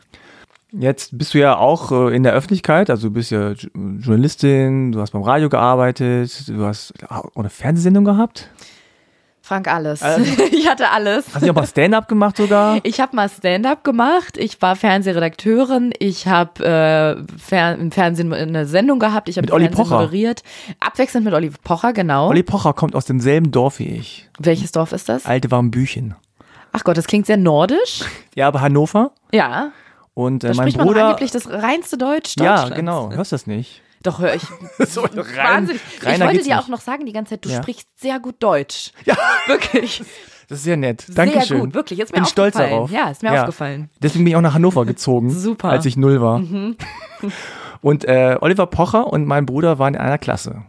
Jetzt bist du ja auch äh, in der Öffentlichkeit, also du bist ja Journalistin, du hast beim Radio gearbeitet, du hast auch eine Fernsehsendung gehabt. Frank, alles. Also, ich hatte alles. Hast du auch mal Stand-up gemacht sogar? Ich habe mal Stand-up gemacht. Ich war Fernsehredakteurin. Ich habe äh, Fer im Fernsehen eine Sendung gehabt. Ich habe Olli Pocher moderiert. Abwechselnd mit Olli Pocher, genau. Olli Pocher kommt aus demselben Dorf wie ich. Welches Dorf ist das? Alte Warmbüchen. Ach Gott, das klingt sehr nordisch. Ja, aber Hannover. Ja. Und äh, da mein spricht Bruder. Man angeblich das reinste Deutsch Deutschlands. Ja, genau. Hörst du das nicht? Doch, höre ich. so rein, wahnsinnig. Ich wollte dir auch noch sagen die ganze Zeit, du ja. sprichst sehr gut Deutsch. Ja. Wirklich. Das ist sehr nett. Dankeschön. Sehr gut, wirklich. Jetzt bin stolz darauf. Ja, ist mir ja. aufgefallen. Deswegen bin ich auch nach Hannover gezogen. Super. Als ich null war. Mhm. Und äh, Oliver Pocher und mein Bruder waren in einer Klasse.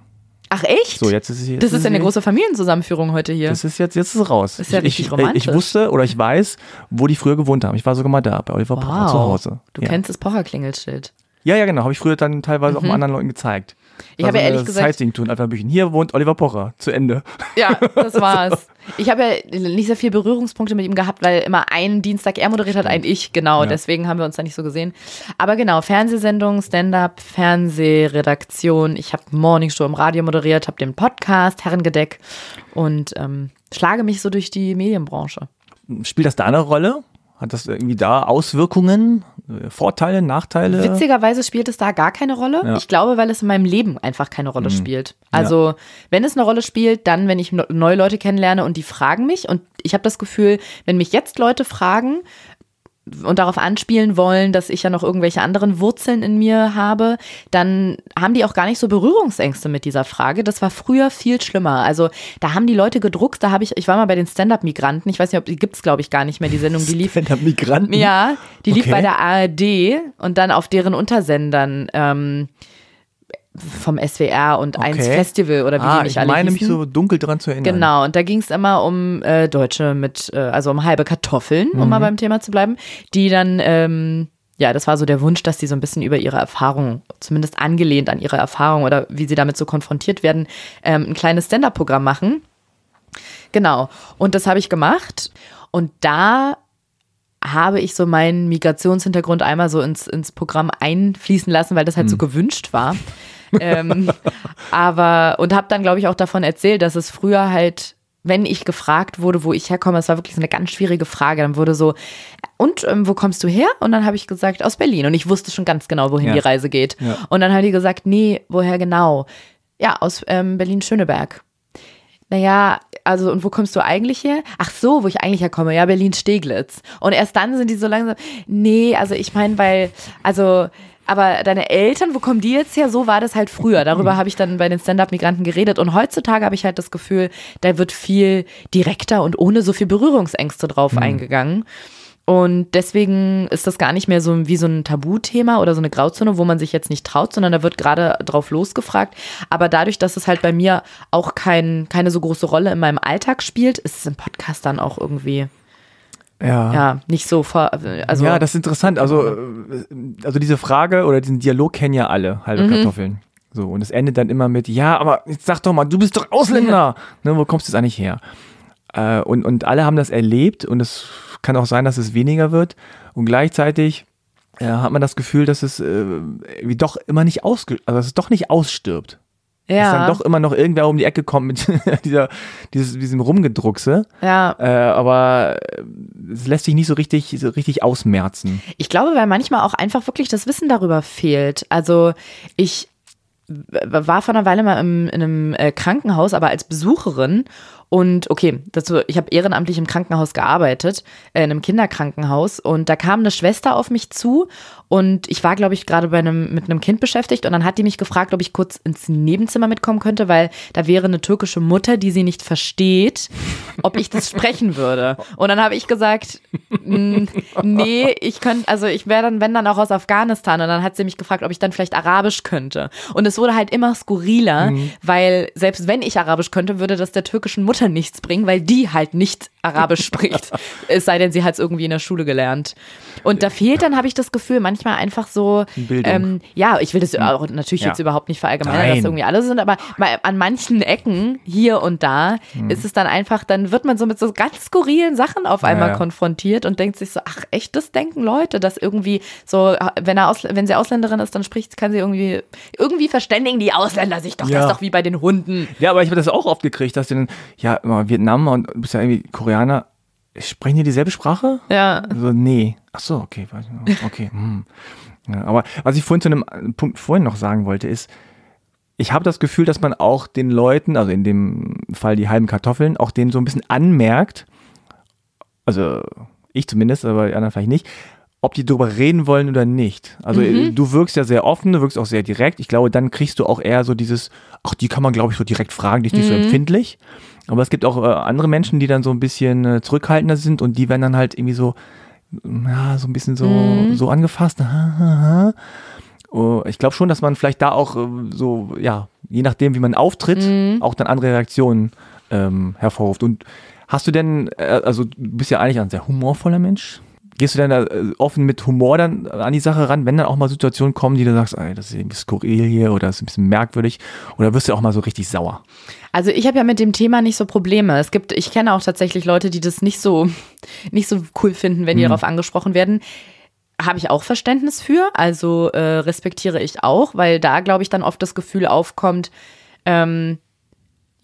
Ach echt? So, jetzt ist es hier. Das ist ja eine große Familienzusammenführung heute hier. Das ist jetzt, jetzt ist es raus. Das ist ja ich, richtig romantisch. Ich wusste oder ich weiß, wo die früher gewohnt haben. Ich war sogar mal da, bei Oliver wow. Pocher zu Hause. Du ja. kennst das Pocher-Klingelschild. Ja, ja, genau. Habe ich früher dann teilweise mhm. auch mal anderen Leuten gezeigt. Ich habe ja ehrlich gesagt. Sightseeing tun, einfach ein bisschen. Hier wohnt Oliver Pocher. Zu Ende. Ja, das war's. Ich habe ja nicht sehr viele Berührungspunkte mit ihm gehabt, weil immer einen Dienstag er moderiert hat, ein ich, genau. Ja. Deswegen haben wir uns da nicht so gesehen. Aber genau, Fernsehsendung, Stand-up, Fernsehredaktion. Ich habe Morningshow im Radio moderiert, habe den Podcast Herrengedeck und ähm, schlage mich so durch die Medienbranche. Spielt das da eine Rolle? Hat das irgendwie da Auswirkungen, äh, Vorteile, Nachteile? Witzigerweise spielt es da gar keine Rolle. Ja. Ich glaube, weil es in meinem Leben einfach keine Rolle mhm. spielt. Also, ja. wenn es eine Rolle spielt, dann, wenn ich neue Leute kennenlerne und die fragen mich. Und ich habe das Gefühl, wenn mich jetzt Leute fragen, und darauf anspielen wollen, dass ich ja noch irgendwelche anderen Wurzeln in mir habe, dann haben die auch gar nicht so Berührungsängste mit dieser Frage. Das war früher viel schlimmer. Also da haben die Leute gedruckt, da habe ich, ich war mal bei den Stand-Up-Migranten, ich weiß nicht, ob die gibt es, glaube ich, gar nicht mehr, die Sendung, die lief. Stand-Up-Migranten? Ja, die lief okay. bei der ARD und dann auf deren Untersendern. Ähm, vom SWR und okay. eins Festival oder wie ah, die mich alle Ich meine hießen. mich so dunkel dran zu erinnern. Genau, und da ging es immer um äh, Deutsche mit, äh, also um halbe Kartoffeln, um mhm. mal beim Thema zu bleiben, die dann, ähm, ja, das war so der Wunsch, dass die so ein bisschen über ihre Erfahrung, zumindest angelehnt an ihre Erfahrung oder wie sie damit so konfrontiert werden, ähm, ein kleines Stand-Up-Programm machen. Genau, und das habe ich gemacht und da habe ich so meinen Migrationshintergrund einmal so ins, ins Programm einfließen lassen, weil das halt mhm. so gewünscht war ähm, aber, und habe dann, glaube ich, auch davon erzählt, dass es früher halt, wenn ich gefragt wurde, wo ich herkomme, es war wirklich so eine ganz schwierige Frage, dann wurde so, und ähm, wo kommst du her? Und dann habe ich gesagt, aus Berlin. Und ich wusste schon ganz genau, wohin ja. die Reise geht. Ja. Und dann haben die gesagt, nee, woher genau? Ja, aus ähm, Berlin-Schöneberg. Naja, also und wo kommst du eigentlich her? Ach so, wo ich eigentlich herkomme, ja, Berlin-Steglitz. Und erst dann sind die so langsam, nee, also ich meine, weil, also aber deine Eltern, wo kommen die jetzt her? So war das halt früher. Darüber habe ich dann bei den Stand-up-Migranten geredet. Und heutzutage habe ich halt das Gefühl, da wird viel direkter und ohne so viel Berührungsängste drauf mhm. eingegangen. Und deswegen ist das gar nicht mehr so wie so ein Tabuthema oder so eine Grauzone, wo man sich jetzt nicht traut, sondern da wird gerade drauf losgefragt. Aber dadurch, dass es halt bei mir auch kein, keine so große Rolle in meinem Alltag spielt, ist es im Podcast dann auch irgendwie ja. ja, nicht so ver also Ja, das ist interessant. Also, äh, also diese Frage oder diesen Dialog kennen ja alle, halbe mhm. Kartoffeln. So, und es endet dann immer mit, ja, aber jetzt sag doch mal, du bist doch Ausländer. Ja. Ne, wo kommst du jetzt eigentlich her? Äh, und, und alle haben das erlebt und es kann auch sein, dass es weniger wird. Und gleichzeitig äh, hat man das Gefühl, dass es äh, wie doch immer nicht ausge also dass es doch nicht ausstirbt. Ja. Dass dann doch immer noch irgendwer um die Ecke kommt mit dieser, dieses, diesem Rumgedruckse. Ja. Äh, aber es lässt sich nicht so richtig, so richtig ausmerzen. Ich glaube, weil manchmal auch einfach wirklich das Wissen darüber fehlt. Also ich war vor einer Weile mal im, in einem äh, Krankenhaus, aber als Besucherin Und okay, dazu, ich habe ehrenamtlich im Krankenhaus gearbeitet, äh, in einem Kinderkrankenhaus. Und da kam eine Schwester auf mich zu und ich war, glaube ich, gerade bei einem, mit einem Kind beschäftigt. Und dann hat die mich gefragt, ob ich kurz ins Nebenzimmer mitkommen könnte, weil da wäre eine türkische Mutter, die sie nicht versteht, ob ich das sprechen würde. Und dann habe ich gesagt, nee, ich könnte, also ich wäre dann, wenn dann auch aus Afghanistan. Und dann hat sie mich gefragt, ob ich dann vielleicht Arabisch könnte. Und es wurde halt immer skurriler, mhm. weil selbst wenn ich Arabisch könnte, würde das der türkischen Mutter Mutter nichts bringen, weil die halt nicht Arabisch spricht. es sei denn, sie hat es irgendwie in der Schule gelernt. Und da fehlt dann, habe ich das Gefühl, manchmal einfach so. Ähm, ja, ich will das auch natürlich ja. jetzt überhaupt nicht verallgemeinern, dass irgendwie alle sind, aber an manchen Ecken hier und da hm. ist es dann einfach, dann wird man so mit so ganz skurrilen Sachen auf einmal ja, konfrontiert und denkt sich so, ach echt, das denken Leute, dass irgendwie so, wenn er aus, wenn sie Ausländerin ist, dann spricht, kann sie irgendwie, irgendwie verständigen die Ausländer sich doch, das ist doch wie bei den Hunden. Ja, aber ich habe das auch oft gekriegt, dass den, ja, immer Vietnam und du bist ja irgendwie Koreaner. Sprechen die dieselbe Sprache? Ja. Also, nee. Ach so, okay. Okay. Hm. Ja, aber was ich vorhin zu einem Punkt vorhin noch sagen wollte, ist, ich habe das Gefühl, dass man auch den Leuten, also in dem Fall die halben Kartoffeln, auch denen so ein bisschen anmerkt, also ich zumindest, aber die anderen vielleicht nicht, ob die darüber reden wollen oder nicht. Also mhm. du wirkst ja sehr offen, du wirkst auch sehr direkt. Ich glaube, dann kriegst du auch eher so dieses, ach, die kann man, glaube ich, so direkt fragen, die ist nicht mhm. so empfindlich. Aber es gibt auch äh, andere Menschen, die dann so ein bisschen äh, zurückhaltender sind und die werden dann halt irgendwie so, ja, so ein bisschen so, mhm. so angefasst. Oh, ich glaube schon, dass man vielleicht da auch äh, so, ja, je nachdem, wie man auftritt, mhm. auch dann andere Reaktionen ähm, hervorruft. Und hast du denn, äh, also du bist ja eigentlich ein sehr humorvoller Mensch. Gehst du denn da äh, offen mit Humor dann an die Sache ran, wenn dann auch mal Situationen kommen, die du sagst, ey, das ist irgendwie skurril hier oder das ist ein bisschen merkwürdig? Oder wirst du auch mal so richtig sauer? Also ich habe ja mit dem Thema nicht so Probleme. Es gibt, ich kenne auch tatsächlich Leute, die das nicht so, nicht so cool finden, wenn die mhm. darauf angesprochen werden. Habe ich auch Verständnis für, also äh, respektiere ich auch, weil da, glaube ich, dann oft das Gefühl aufkommt, ähm,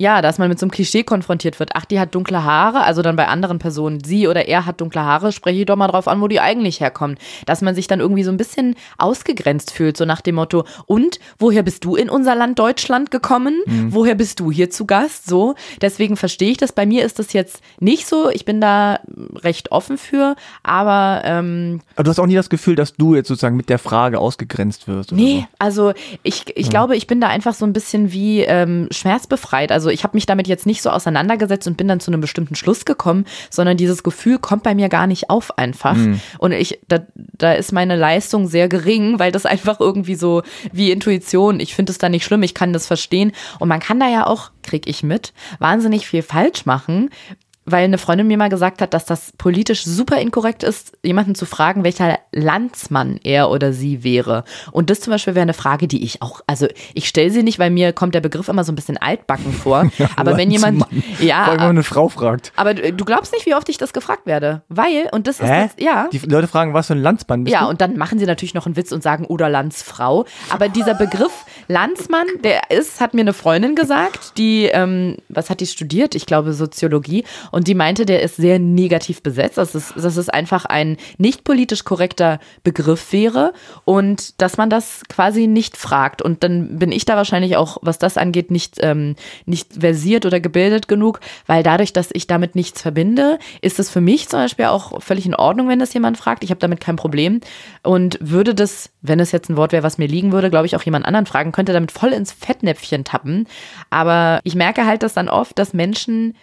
ja, dass man mit so einem Klischee konfrontiert wird. Ach, die hat dunkle Haare, also dann bei anderen Personen, sie oder er hat dunkle Haare, spreche ich doch mal drauf an, wo die eigentlich herkommen. Dass man sich dann irgendwie so ein bisschen ausgegrenzt fühlt, so nach dem Motto, und woher bist du in unser Land Deutschland gekommen? Mhm. Woher bist du hier zu Gast? So, deswegen verstehe ich das. Bei mir ist das jetzt nicht so. Ich bin da recht offen für, aber. Ähm, aber du hast auch nie das Gefühl, dass du jetzt sozusagen mit der Frage ausgegrenzt wirst. Nee, so. also ich, ich ja. glaube, ich bin da einfach so ein bisschen wie ähm, schmerzbefreit. Also ich habe mich damit jetzt nicht so auseinandergesetzt und bin dann zu einem bestimmten Schluss gekommen, sondern dieses Gefühl kommt bei mir gar nicht auf einfach. Mhm. Und ich, da, da ist meine Leistung sehr gering, weil das einfach irgendwie so wie Intuition, ich finde es da nicht schlimm, ich kann das verstehen. Und man kann da ja auch, krieg ich mit, wahnsinnig viel falsch machen, weil eine Freundin mir mal gesagt hat, dass das politisch super inkorrekt ist, jemanden zu fragen, welcher Landsmann er oder sie wäre. Und das zum Beispiel wäre eine Frage, die ich auch, also ich stelle sie nicht, weil mir kommt der Begriff immer so ein bisschen altbacken vor. Aber wenn jemand, ja, Vor allem, wenn eine Frau fragt. Aber du glaubst nicht, wie oft ich das gefragt werde, weil und das ist Hä? Das, ja. Die Leute fragen, was für ein Landsmann bist ja, du? Ja, und dann machen sie natürlich noch einen Witz und sagen oder Landsfrau. Aber dieser Begriff Landsmann, der ist, hat mir eine Freundin gesagt, die, ähm, was hat die studiert? Ich glaube Soziologie. Und die meinte, der ist sehr negativ besetzt. Das ist, dass es einfach ein nicht politisch korrekter Begriff wäre und dass man das quasi nicht fragt. Und dann bin ich da wahrscheinlich auch, was das angeht, nicht, ähm, nicht versiert oder gebildet genug, weil dadurch, dass ich damit nichts verbinde, ist es für mich zum Beispiel auch völlig in Ordnung, wenn das jemand fragt. Ich habe damit kein Problem und würde das, wenn es jetzt ein Wort wäre, was mir liegen würde, glaube ich, auch jemand anderen fragen, könnte damit voll ins Fettnäpfchen tappen. Aber ich merke halt, dass dann oft, dass Menschen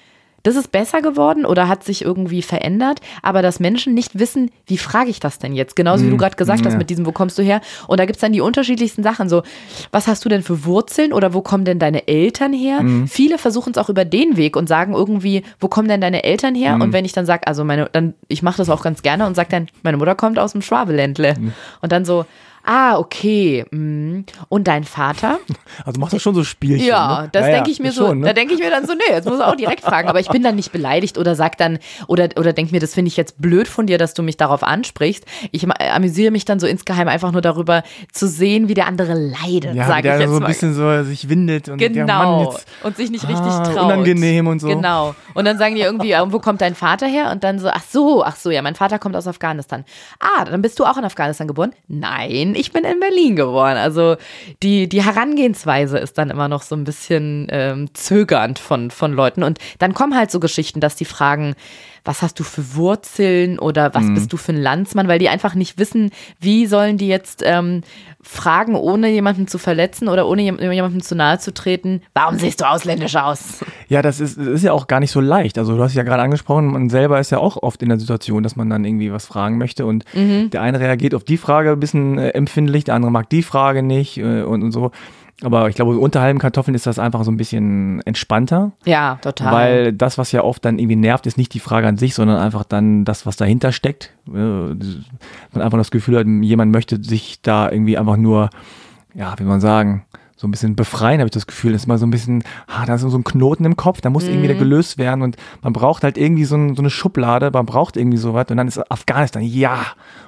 das ist besser geworden oder hat sich irgendwie verändert, aber dass Menschen nicht wissen, wie frage ich das denn jetzt? Genauso wie du mhm. gerade gesagt ja. hast mit diesem, wo kommst du her? Und da gibt es dann die unterschiedlichsten Sachen, so, was hast du denn für Wurzeln oder wo kommen denn deine Eltern her? Mhm. Viele versuchen es auch über den Weg und sagen irgendwie, wo kommen denn deine Eltern her? Mhm. Und wenn ich dann sage, also meine, dann, ich mache das auch ganz gerne und sage dann, meine Mutter kommt aus dem Schwabeländle. Mhm. Und dann so, Ah, okay. Mm. Und dein Vater? Also machst du schon so Spielchen. Ja, ne? das ja, denke ich mir so. Schon, ne? Da denke ich mir dann so, nee, jetzt muss er auch direkt fragen. Aber ich bin dann nicht beleidigt oder sag dann, oder, oder denk mir, das finde ich jetzt blöd von dir, dass du mich darauf ansprichst. Ich amüsiere mich dann so insgeheim einfach nur darüber zu sehen, wie der andere leidet, ja, sage ich jetzt so ein mal. bisschen so sich windet und genau. und sich nicht richtig ah, traut. Unangenehm und so. Genau. Und dann sagen die irgendwie, wo kommt dein Vater her? Und dann so, ach so, ach so, ja, mein Vater kommt aus Afghanistan. Ah, dann bist du auch in Afghanistan geboren? Nein, ich bin in Berlin geboren. Also die, die Herangehensweise ist dann immer noch so ein bisschen ähm, zögernd von, von Leuten. Und dann kommen halt so Geschichten, dass die fragen, was hast du für Wurzeln oder was mhm. bist du für ein Landsmann, weil die einfach nicht wissen, wie sollen die jetzt ähm, fragen, ohne jemanden zu verletzen oder ohne jemandem zu nahe zu treten, warum siehst du ausländisch aus? Ja, das ist, das ist ja auch gar nicht so leicht. Also du hast ja gerade angesprochen, man selber ist ja auch oft in der Situation, dass man dann irgendwie was fragen möchte und mhm. der eine reagiert auf die Frage ein bisschen äh, empfindlich, der andere mag die Frage nicht äh, und, und so. Aber ich glaube, unter halben Kartoffeln ist das einfach so ein bisschen entspannter. Ja, total. Weil das, was ja oft dann irgendwie nervt, ist nicht die Frage an sich, sondern einfach dann das, was dahinter steckt. Man einfach das Gefühl hat, jemand möchte sich da irgendwie einfach nur, ja, wie man sagen, so ein bisschen befreien, habe ich das Gefühl. Das ist mal so ein bisschen, ah, da ist so ein Knoten im Kopf, da muss mhm. irgendwie gelöst werden und man braucht halt irgendwie so, ein, so eine Schublade, man braucht irgendwie sowas und dann ist Afghanistan, ja.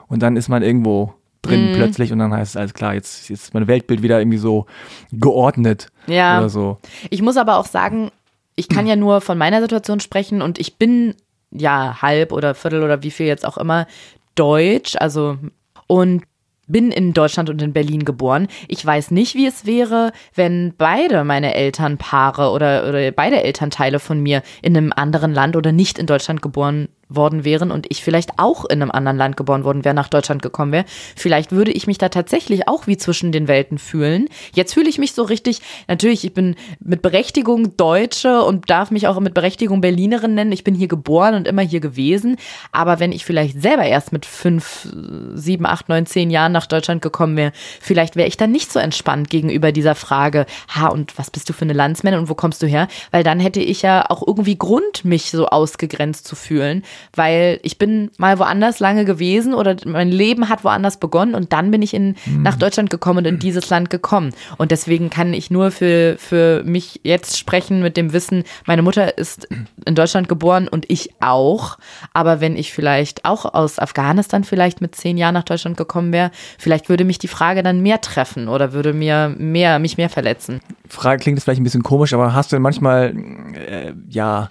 Und dann ist man irgendwo drin mm. plötzlich und dann heißt es alles klar, jetzt, jetzt ist mein Weltbild wieder irgendwie so geordnet ja. oder so. Ich muss aber auch sagen, ich kann ja nur von meiner Situation sprechen und ich bin ja halb oder Viertel oder wie viel jetzt auch immer deutsch, also und bin in Deutschland und in Berlin geboren. Ich weiß nicht, wie es wäre, wenn beide meine Elternpaare oder, oder beide Elternteile von mir in einem anderen Land oder nicht in Deutschland geboren worden wären und ich vielleicht auch in einem anderen Land geboren worden wäre, nach Deutschland gekommen wäre, vielleicht würde ich mich da tatsächlich auch wie zwischen den Welten fühlen. Jetzt fühle ich mich so richtig, natürlich, ich bin mit Berechtigung Deutsche und darf mich auch mit Berechtigung Berlinerin nennen. Ich bin hier geboren und immer hier gewesen. Aber wenn ich vielleicht selber erst mit fünf, sieben, acht, neun, zehn Jahren nach Deutschland gekommen wäre, vielleicht wäre ich dann nicht so entspannt gegenüber dieser Frage, ha, und was bist du für eine Landsmännin und wo kommst du her? Weil dann hätte ich ja auch irgendwie Grund, mich so ausgegrenzt zu fühlen weil ich bin mal woanders lange gewesen oder mein Leben hat woanders begonnen und dann bin ich in, mhm. nach Deutschland gekommen und in dieses Land gekommen. Und deswegen kann ich nur für, für mich jetzt sprechen mit dem Wissen, meine Mutter ist in Deutschland geboren und ich auch. Aber wenn ich vielleicht auch aus Afghanistan vielleicht mit zehn Jahren nach Deutschland gekommen wäre, vielleicht würde mich die Frage dann mehr treffen oder würde mir mehr, mich mehr verletzen. Frage klingt jetzt vielleicht ein bisschen komisch, aber hast du denn manchmal, äh, ja,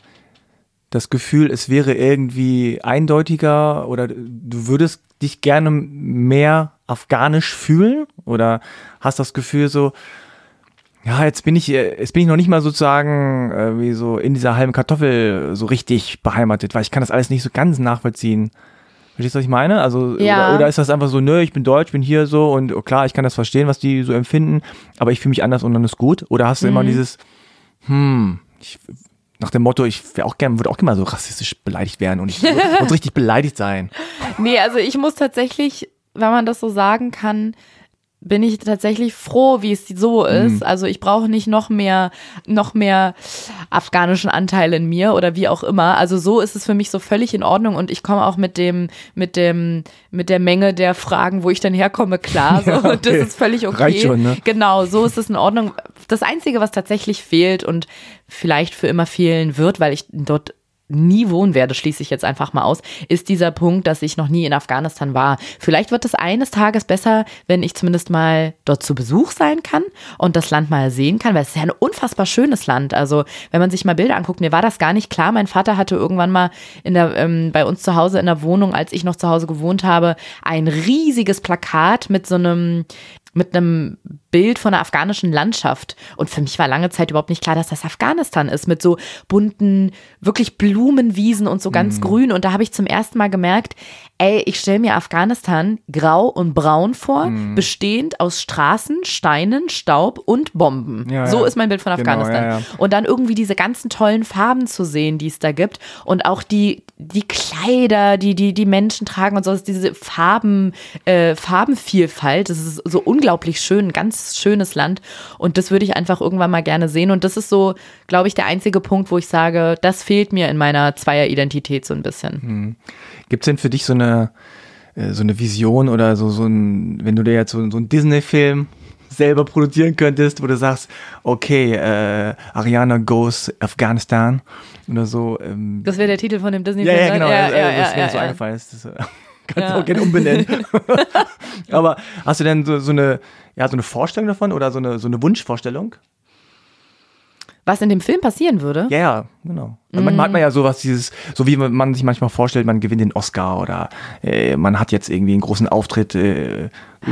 das Gefühl, es wäre irgendwie eindeutiger oder du würdest dich gerne mehr afghanisch fühlen oder hast das Gefühl so, ja, jetzt bin ich, jetzt bin ich noch nicht mal sozusagen äh, wie so in dieser halben Kartoffel so richtig beheimatet, weil ich kann das alles nicht so ganz nachvollziehen. Verstehst du, was ich meine? Also, ja. oder, oder, ist das einfach so, nö, ich bin deutsch, bin hier so und oh, klar, ich kann das verstehen, was die so empfinden, aber ich fühle mich anders und dann ist gut? Oder hast du mhm. immer dieses, hm, ich nach dem Motto, ich wäre auch gern, würde auch gerne mal so rassistisch beleidigt werden und ich muss richtig beleidigt sein. Nee, also ich muss tatsächlich, wenn man das so sagen kann, bin ich tatsächlich froh, wie es so ist. Mhm. Also ich brauche nicht noch mehr, noch mehr afghanischen Anteil in mir oder wie auch immer. Also so ist es für mich so völlig in Ordnung und ich komme auch mit dem, mit dem, mit der Menge der Fragen, wo ich dann herkomme, klar. So. Ja, okay. Das ist völlig okay. Reicht schon, ne? Genau, so ist es in Ordnung. Das Einzige, was tatsächlich fehlt und vielleicht für immer fehlen wird, weil ich dort nie wohnen werde, schließe ich jetzt einfach mal aus, ist dieser Punkt, dass ich noch nie in Afghanistan war. Vielleicht wird es eines Tages besser, wenn ich zumindest mal dort zu Besuch sein kann und das Land mal sehen kann, weil es ist ja ein unfassbar schönes Land. Also wenn man sich mal Bilder anguckt, mir war das gar nicht klar. Mein Vater hatte irgendwann mal in der, ähm, bei uns zu Hause in der Wohnung, als ich noch zu Hause gewohnt habe, ein riesiges Plakat mit so einem mit einem Bild von der afghanischen Landschaft. Und für mich war lange Zeit überhaupt nicht klar, dass das Afghanistan ist, mit so bunten, wirklich Blumenwiesen und so ganz mm. grün. Und da habe ich zum ersten Mal gemerkt, ey, ich stelle mir Afghanistan grau und braun vor, mm. bestehend aus Straßen, Steinen, Staub und Bomben. Ja, so ja. ist mein Bild von genau, Afghanistan. Genau, ja, und dann irgendwie diese ganzen tollen Farben zu sehen, die es da gibt. Und auch die, die Kleider, die, die die Menschen tragen und so, diese Farben, äh, Farbenvielfalt. Das ist so unglaublich schön, ganz schönes Land. Und das würde ich einfach irgendwann mal gerne sehen. Und das ist so, glaube ich, der einzige Punkt, wo ich sage, das fehlt mir in meiner Zweieridentität so ein bisschen. Hm. Gibt es denn für dich so eine, äh, so eine Vision oder so, so ein, wenn du dir jetzt so, so einen Disney-Film selber produzieren könntest, wo du sagst, okay, äh, Ariana goes Afghanistan oder so. Ähm, das wäre der Titel von dem Disney-Film. Ja, ja, genau, ja, ja, ja, wäre ja, so ja. eingefallen ist. Das, äh, kannst du auch gerne umbenennen. Aber hast du denn so, so, eine, ja, so eine Vorstellung davon oder so eine, so eine Wunschvorstellung? Was in dem Film passieren würde? Ja, ja, genau. Also Manchmal hat man ja sowas, dieses, so wie man sich manchmal vorstellt, man gewinnt den Oscar oder äh, man hat jetzt irgendwie einen großen Auftritt. Äh,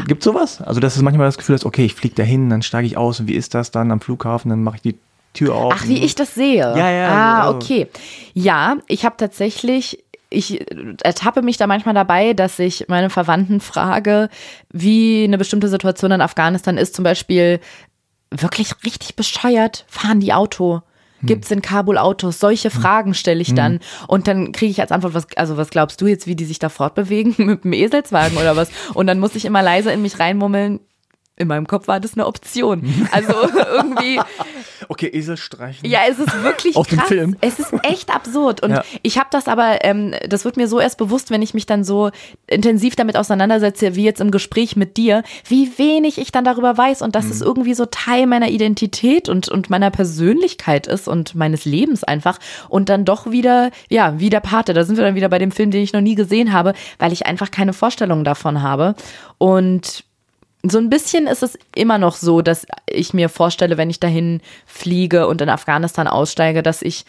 gibt sowas? Also, das ist manchmal das Gefühl, dass, okay, ich fliege dahin, dann steige ich aus und wie ist das dann am Flughafen, dann mache ich die Tür auf. Ach, wie ich das sehe. Ja, ja. Ah, genau. okay. Ja, ich habe tatsächlich ich ertappe mich da manchmal dabei, dass ich meine Verwandten frage, wie eine bestimmte Situation in Afghanistan ist. Zum Beispiel wirklich richtig bescheuert, fahren die Auto? Gibt es in Kabul Autos? Solche Fragen stelle ich dann. Und dann kriege ich als Antwort, was, also was glaubst du jetzt, wie die sich da fortbewegen? Mit dem Eselswagen oder was? Und dann muss ich immer leise in mich reinmummeln. In meinem Kopf war das eine Option. Also irgendwie, Okay, Esel streichen. ja, es ist wirklich dem krass. Film. Es ist echt absurd. Und Ja. ich habe das aber, ähm, das wird mir so erst bewusst, wenn ich mich dann so intensiv damit auseinandersetze, wie jetzt im Gespräch mit dir, wie wenig ich dann darüber weiß und dass Mhm. es irgendwie so Teil meiner Identität und, und meiner Persönlichkeit ist und meines Lebens einfach. Und dann doch wieder, ja, wie der Pate. Da sind wir dann wieder bei dem Film, den ich noch nie gesehen habe, weil ich einfach keine Vorstellung davon habe. Und so ein bisschen ist es immer noch so, dass ich mir vorstelle, wenn ich dahin fliege und in Afghanistan aussteige, dass ich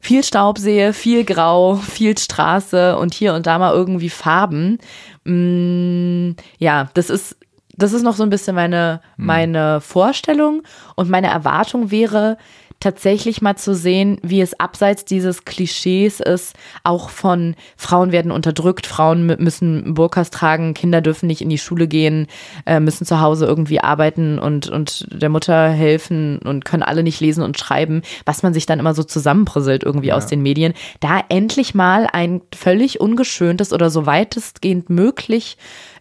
viel Staub sehe, viel Grau, viel Straße und hier und da mal irgendwie Farben. Mm, ja, das ist, das ist noch so ein bisschen meine, meine Vorstellung und meine Erwartung wäre, tatsächlich mal zu sehen, wie es abseits dieses Klischees ist, auch von Frauen werden unterdrückt, Frauen mü- müssen Burkas tragen, Kinder dürfen nicht in die Schule gehen, äh, müssen zu Hause irgendwie arbeiten und, und der Mutter helfen und können alle nicht lesen und schreiben, was man sich dann immer so zusammenbrüsselt irgendwie aus den Medien. Da endlich mal ein völlig ungeschöntes oder so weitestgehend möglich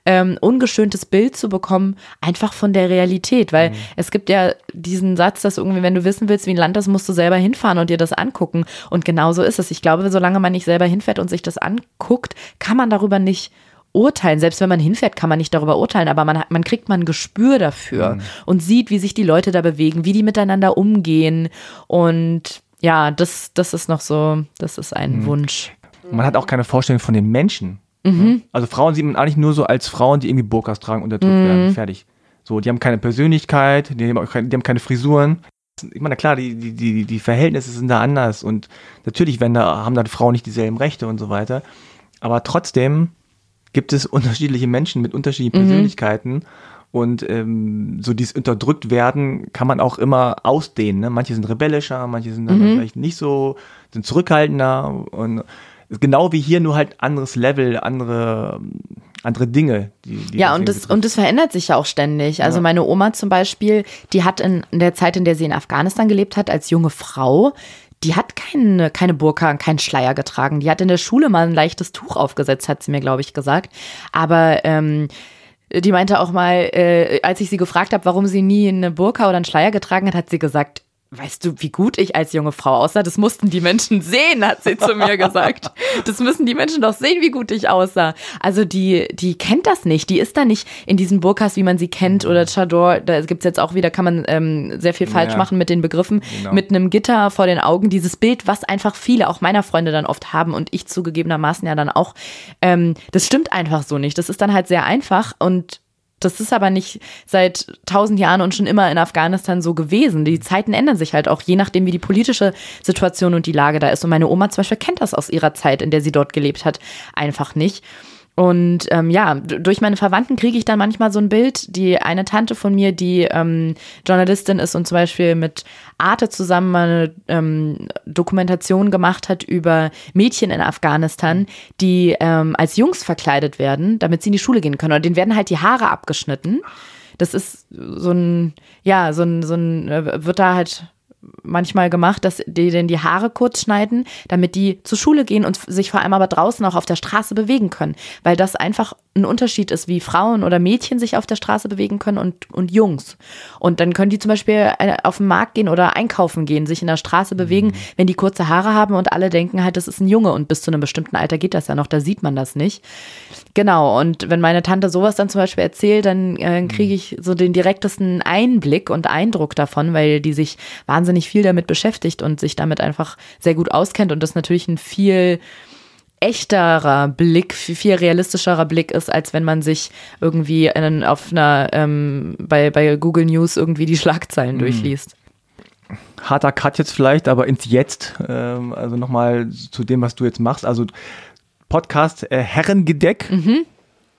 ähm, ungeschöntes Bild zu bekommen, einfach von der Realität. Weil es gibt ja diesen Satz, dass irgendwie, wenn du wissen willst, wie ein Land ist, musst du selber hinfahren und dir das angucken. Und genau so ist es. Ich glaube, solange man nicht selber hinfährt und sich das anguckt, kann man darüber nicht urteilen. Selbst wenn man hinfährt, kann man nicht darüber urteilen, aber man, man kriegt mal ein Gespür dafür und sieht, wie sich die Leute da bewegen, wie die miteinander umgehen. Und ja, das, das ist noch so, das ist ein Wunsch. Man hat auch keine Vorstellung von den Menschen. Mhm. Also Frauen sieht man eigentlich nur so als Frauen, die irgendwie Burkas tragen, unterdrückt Mhm. werden. Fertig. So, die haben keine Persönlichkeit, die haben, keine, die haben keine Frisuren. Ich meine, klar, die, die, die, die Verhältnisse sind da anders und natürlich wenn da, haben dann Frauen nicht dieselben Rechte und so weiter. Aber trotzdem gibt es unterschiedliche Menschen mit unterschiedlichen Mhm. Persönlichkeiten und ähm, so dieses unterdrückt werden kann man auch immer ausdehnen. Ne? Manche sind rebellischer, manche sind dann Mhm. vielleicht nicht so, sind zurückhaltender und genau wie hier nur halt anderes Level, andere, andere Dinge. Die, die Ja, und das, und das verändert sich ja auch ständig. Also Ja. meine Oma zum Beispiel, die hat in, in der Zeit, in der sie in Afghanistan gelebt hat, als junge Frau, die hat keine, keine Burka und keinen Schleier getragen. Die hat in der Schule mal ein leichtes Tuch aufgesetzt, hat sie mir, glaube ich, gesagt. Aber ähm, die meinte auch mal, äh, als ich sie gefragt habe, warum sie nie eine Burka oder einen Schleier getragen hat, hat sie gesagt, Weißt du, wie gut ich als junge Frau aussah? Das mussten die Menschen sehen, hat sie zu mir gesagt. Das müssen die Menschen doch sehen, wie gut ich aussah. Also die, die kennt das nicht. Die ist da nicht in diesen Burkas, wie man sie kennt, oder Chador. Da gibt's jetzt auch wieder, kann man ähm, sehr viel falsch Ja. machen mit den Begriffen. Genau. Mit einem Gitter vor den Augen. Dieses Bild, was einfach viele, auch meiner Freunde dann oft haben und ich zugegebenermaßen ja dann auch. Ähm, das stimmt einfach so nicht. Das ist dann halt sehr einfach und das ist aber nicht seit tausend Jahren und schon immer in Afghanistan so gewesen. Die Zeiten ändern sich halt auch, je nachdem, wie die politische Situation und die Lage da ist. Und meine Oma zum Beispiel kennt das aus ihrer Zeit, in der sie dort gelebt hat, einfach nicht. Und ähm, ja, durch meine Verwandten kriege ich dann manchmal so ein Bild. Die eine Tante von mir, die ähm, Journalistin ist und zum Beispiel mit Arte zusammen eine ähm, Dokumentation gemacht hat über Mädchen in Afghanistan, die ähm, als Jungs verkleidet werden, damit sie in die Schule gehen können. Und denen werden halt die Haare abgeschnitten. Das ist so ein, ja, so ein, so ein, äh, wird da halt manchmal gemacht, dass die denn die Haare kurz schneiden, damit die zur Schule gehen und sich vor allem aber draußen auch auf der Straße bewegen können, weil das einfach ein Unterschied ist, wie Frauen oder Mädchen sich auf der Straße bewegen können und, und Jungs. Und dann können die zum Beispiel äh, auf den Markt gehen oder einkaufen gehen, sich in der Straße bewegen, wenn die kurze Haare haben und alle denken halt, das ist ein Junge. Und bis zu einem bestimmten Alter geht das ja noch, da sieht man das nicht. Genau, und wenn meine Tante sowas dann zum Beispiel erzählt, dann äh, kriege ich so den direktesten Einblick und Eindruck davon, weil die sich wahnsinnig viel damit beschäftigt und sich damit einfach sehr gut auskennt und das natürlich ein viel echterer Blick, viel, realistischerer Blick ist, als wenn man sich irgendwie in, auf einer, ähm, bei, bei Google News irgendwie die Schlagzeilen durchliest. harter Cut jetzt vielleicht, aber ins Jetzt. Ähm, also nochmal zu dem, was du jetzt machst. Also Podcast äh, Herrengedeck. Mhm.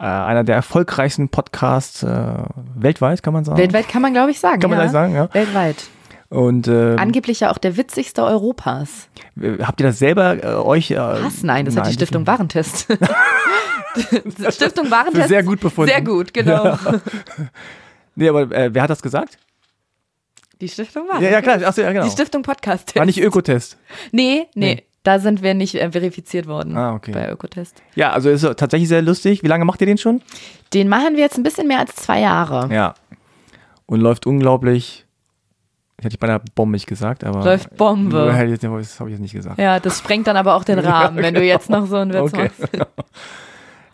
Äh, einer der erfolgreichsten Podcasts äh, weltweit, kann man sagen. Weltweit kann man, glaube ich, sagen. Kann man ja. gleich sagen, ja. Weltweit. Und äh, Angeblich ja auch der witzigste Europas. habt ihr das selber äh, euch. Äh, Was? Nein, das hat die Stiftung Warentest. Stiftung Warentest. sehr gut befunden. Sehr gut, genau. Nee, aber äh, wer hat das gesagt? Die Stiftung Ja, Warentest. ja, klar. Achso, ja, genau. Die Stiftung Podcast. War nicht Ökotest. Nee, nee, Nee. Da sind wir nicht äh, verifiziert worden Ah, okay. bei Ökotest. Ja, also ist tatsächlich sehr lustig. Wie lange macht ihr den schon? Den machen wir jetzt ein bisschen mehr als zwei Jahre. Ja. Und läuft unglaublich. Hätte ich bei der Bombe nicht gesagt, aber. Läuft Bombe. Das habe ich jetzt nicht gesagt. Ja, das sprengt dann aber auch den Rahmen, wenn du jetzt noch so einen Witz Okay. machst.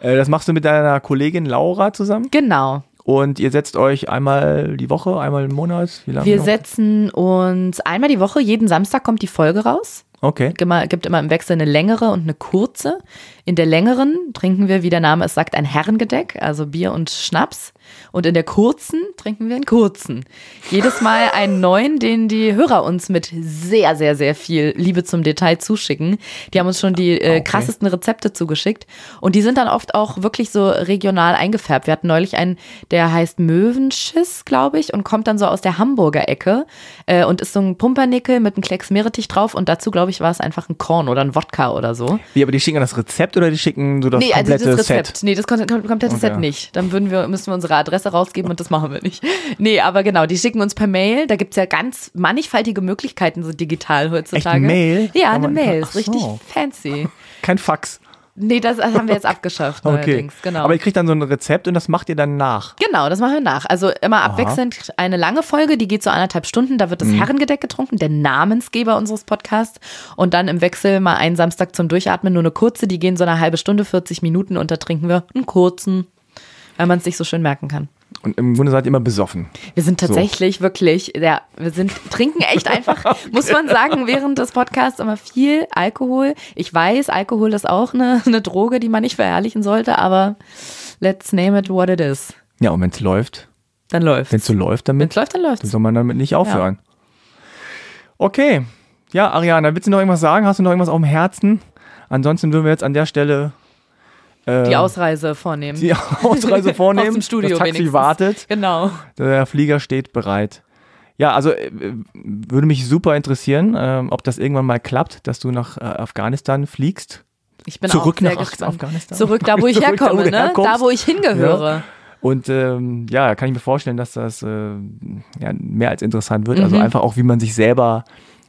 Äh, das machst du mit deiner Kollegin Laura zusammen Genau. und ihr setzt euch einmal die Woche, einmal im Monat. Wie lange? Wir noch? setzen uns einmal die Woche, jeden Samstag kommt die Folge raus. Okay. Gibt immer im Wechsel eine längere und eine kurze. In der längeren trinken wir, wie der Name es sagt, ein Herrengedeck, also Bier und Schnaps. Und in der kurzen trinken wir einen kurzen. Jedes Mal einen neuen, den die Hörer uns mit sehr, sehr, sehr viel Liebe zum Detail zuschicken. Die haben uns schon die äh, Okay. krassesten Rezepte zugeschickt. Und die sind dann oft auch wirklich so regional eingefärbt. Wir hatten neulich einen, der heißt Möwenschiss, glaube ich, und kommt dann so aus der Hamburger Ecke äh, und ist so ein Pumpernickel mit einem Klecks Meerrettich drauf. Und dazu, glaube ich, war es einfach ein Korn oder ein Wodka oder so. Wie, aber die schicken das Rezept oder die schicken so das nee, also komplette das Rezept. Set? Nee, das kom kom komplette Okay. Set nicht. Dann würden wir, müssen wir unsere Adresse rausgeben und das machen wir nicht. Nee, aber genau, die schicken uns per Mail. Da gibt es ja ganz mannigfaltige Möglichkeiten so digital heutzutage. Mail? Ja, Kann eine Mail. Ist richtig fancy. Kein Fax. Nee, das haben wir jetzt abgeschafft Okay. Genau. Aber ihr kriegt dann so ein Rezept und das macht ihr dann nach. Genau, das machen wir nach. Also immer abwechselnd eine lange Folge, die geht so anderthalb Stunden, da wird das Herrengedeck getrunken, der Namensgeber unseres Podcasts. Und dann im Wechsel mal einen Samstag zum Durchatmen, nur eine kurze, die gehen so eine halbe Stunde, 40 Minuten und da trinken wir einen kurzen, weil man es sich so schön merken kann. Und im Grunde seid ihr immer besoffen. Wir sind tatsächlich wirklich, ja, wir sind, trinken echt einfach, muss man sagen, während des Podcasts immer viel Alkohol. Ich weiß, Alkohol ist auch eine, eine Droge, die man nicht verherrlichen sollte, aber let's name it what it is. Ja, und wenn es läuft, Dann läuft wenn es so läuft damit, Wenn es läuft, dann läuft dann soll man damit nicht aufhören. Okay. Ja, Ariana, willst du noch irgendwas sagen? Hast du noch irgendwas auf dem Herzen? Ansonsten würden wir jetzt an der Stelle Die Ausreise vornehmen. die Ausreise vornehmen. Aus dem Studio das Taxi wenigstens. wartet. Genau. Der Flieger steht bereit. Ja, also äh, würde mich super interessieren, ähm, ob das irgendwann mal klappt, dass du nach äh, Afghanistan fliegst. Ich bin Zurück auch sehr nach gespannt. Afghanistan. Zurück da, wo ich Zurück da, wo herkomme, ne? Da, wo ich hingehöre. Und ähm, ja, kann ich mir vorstellen, dass das äh, ja, mehr als interessant wird. Mhm. Also einfach auch, wie man sich selber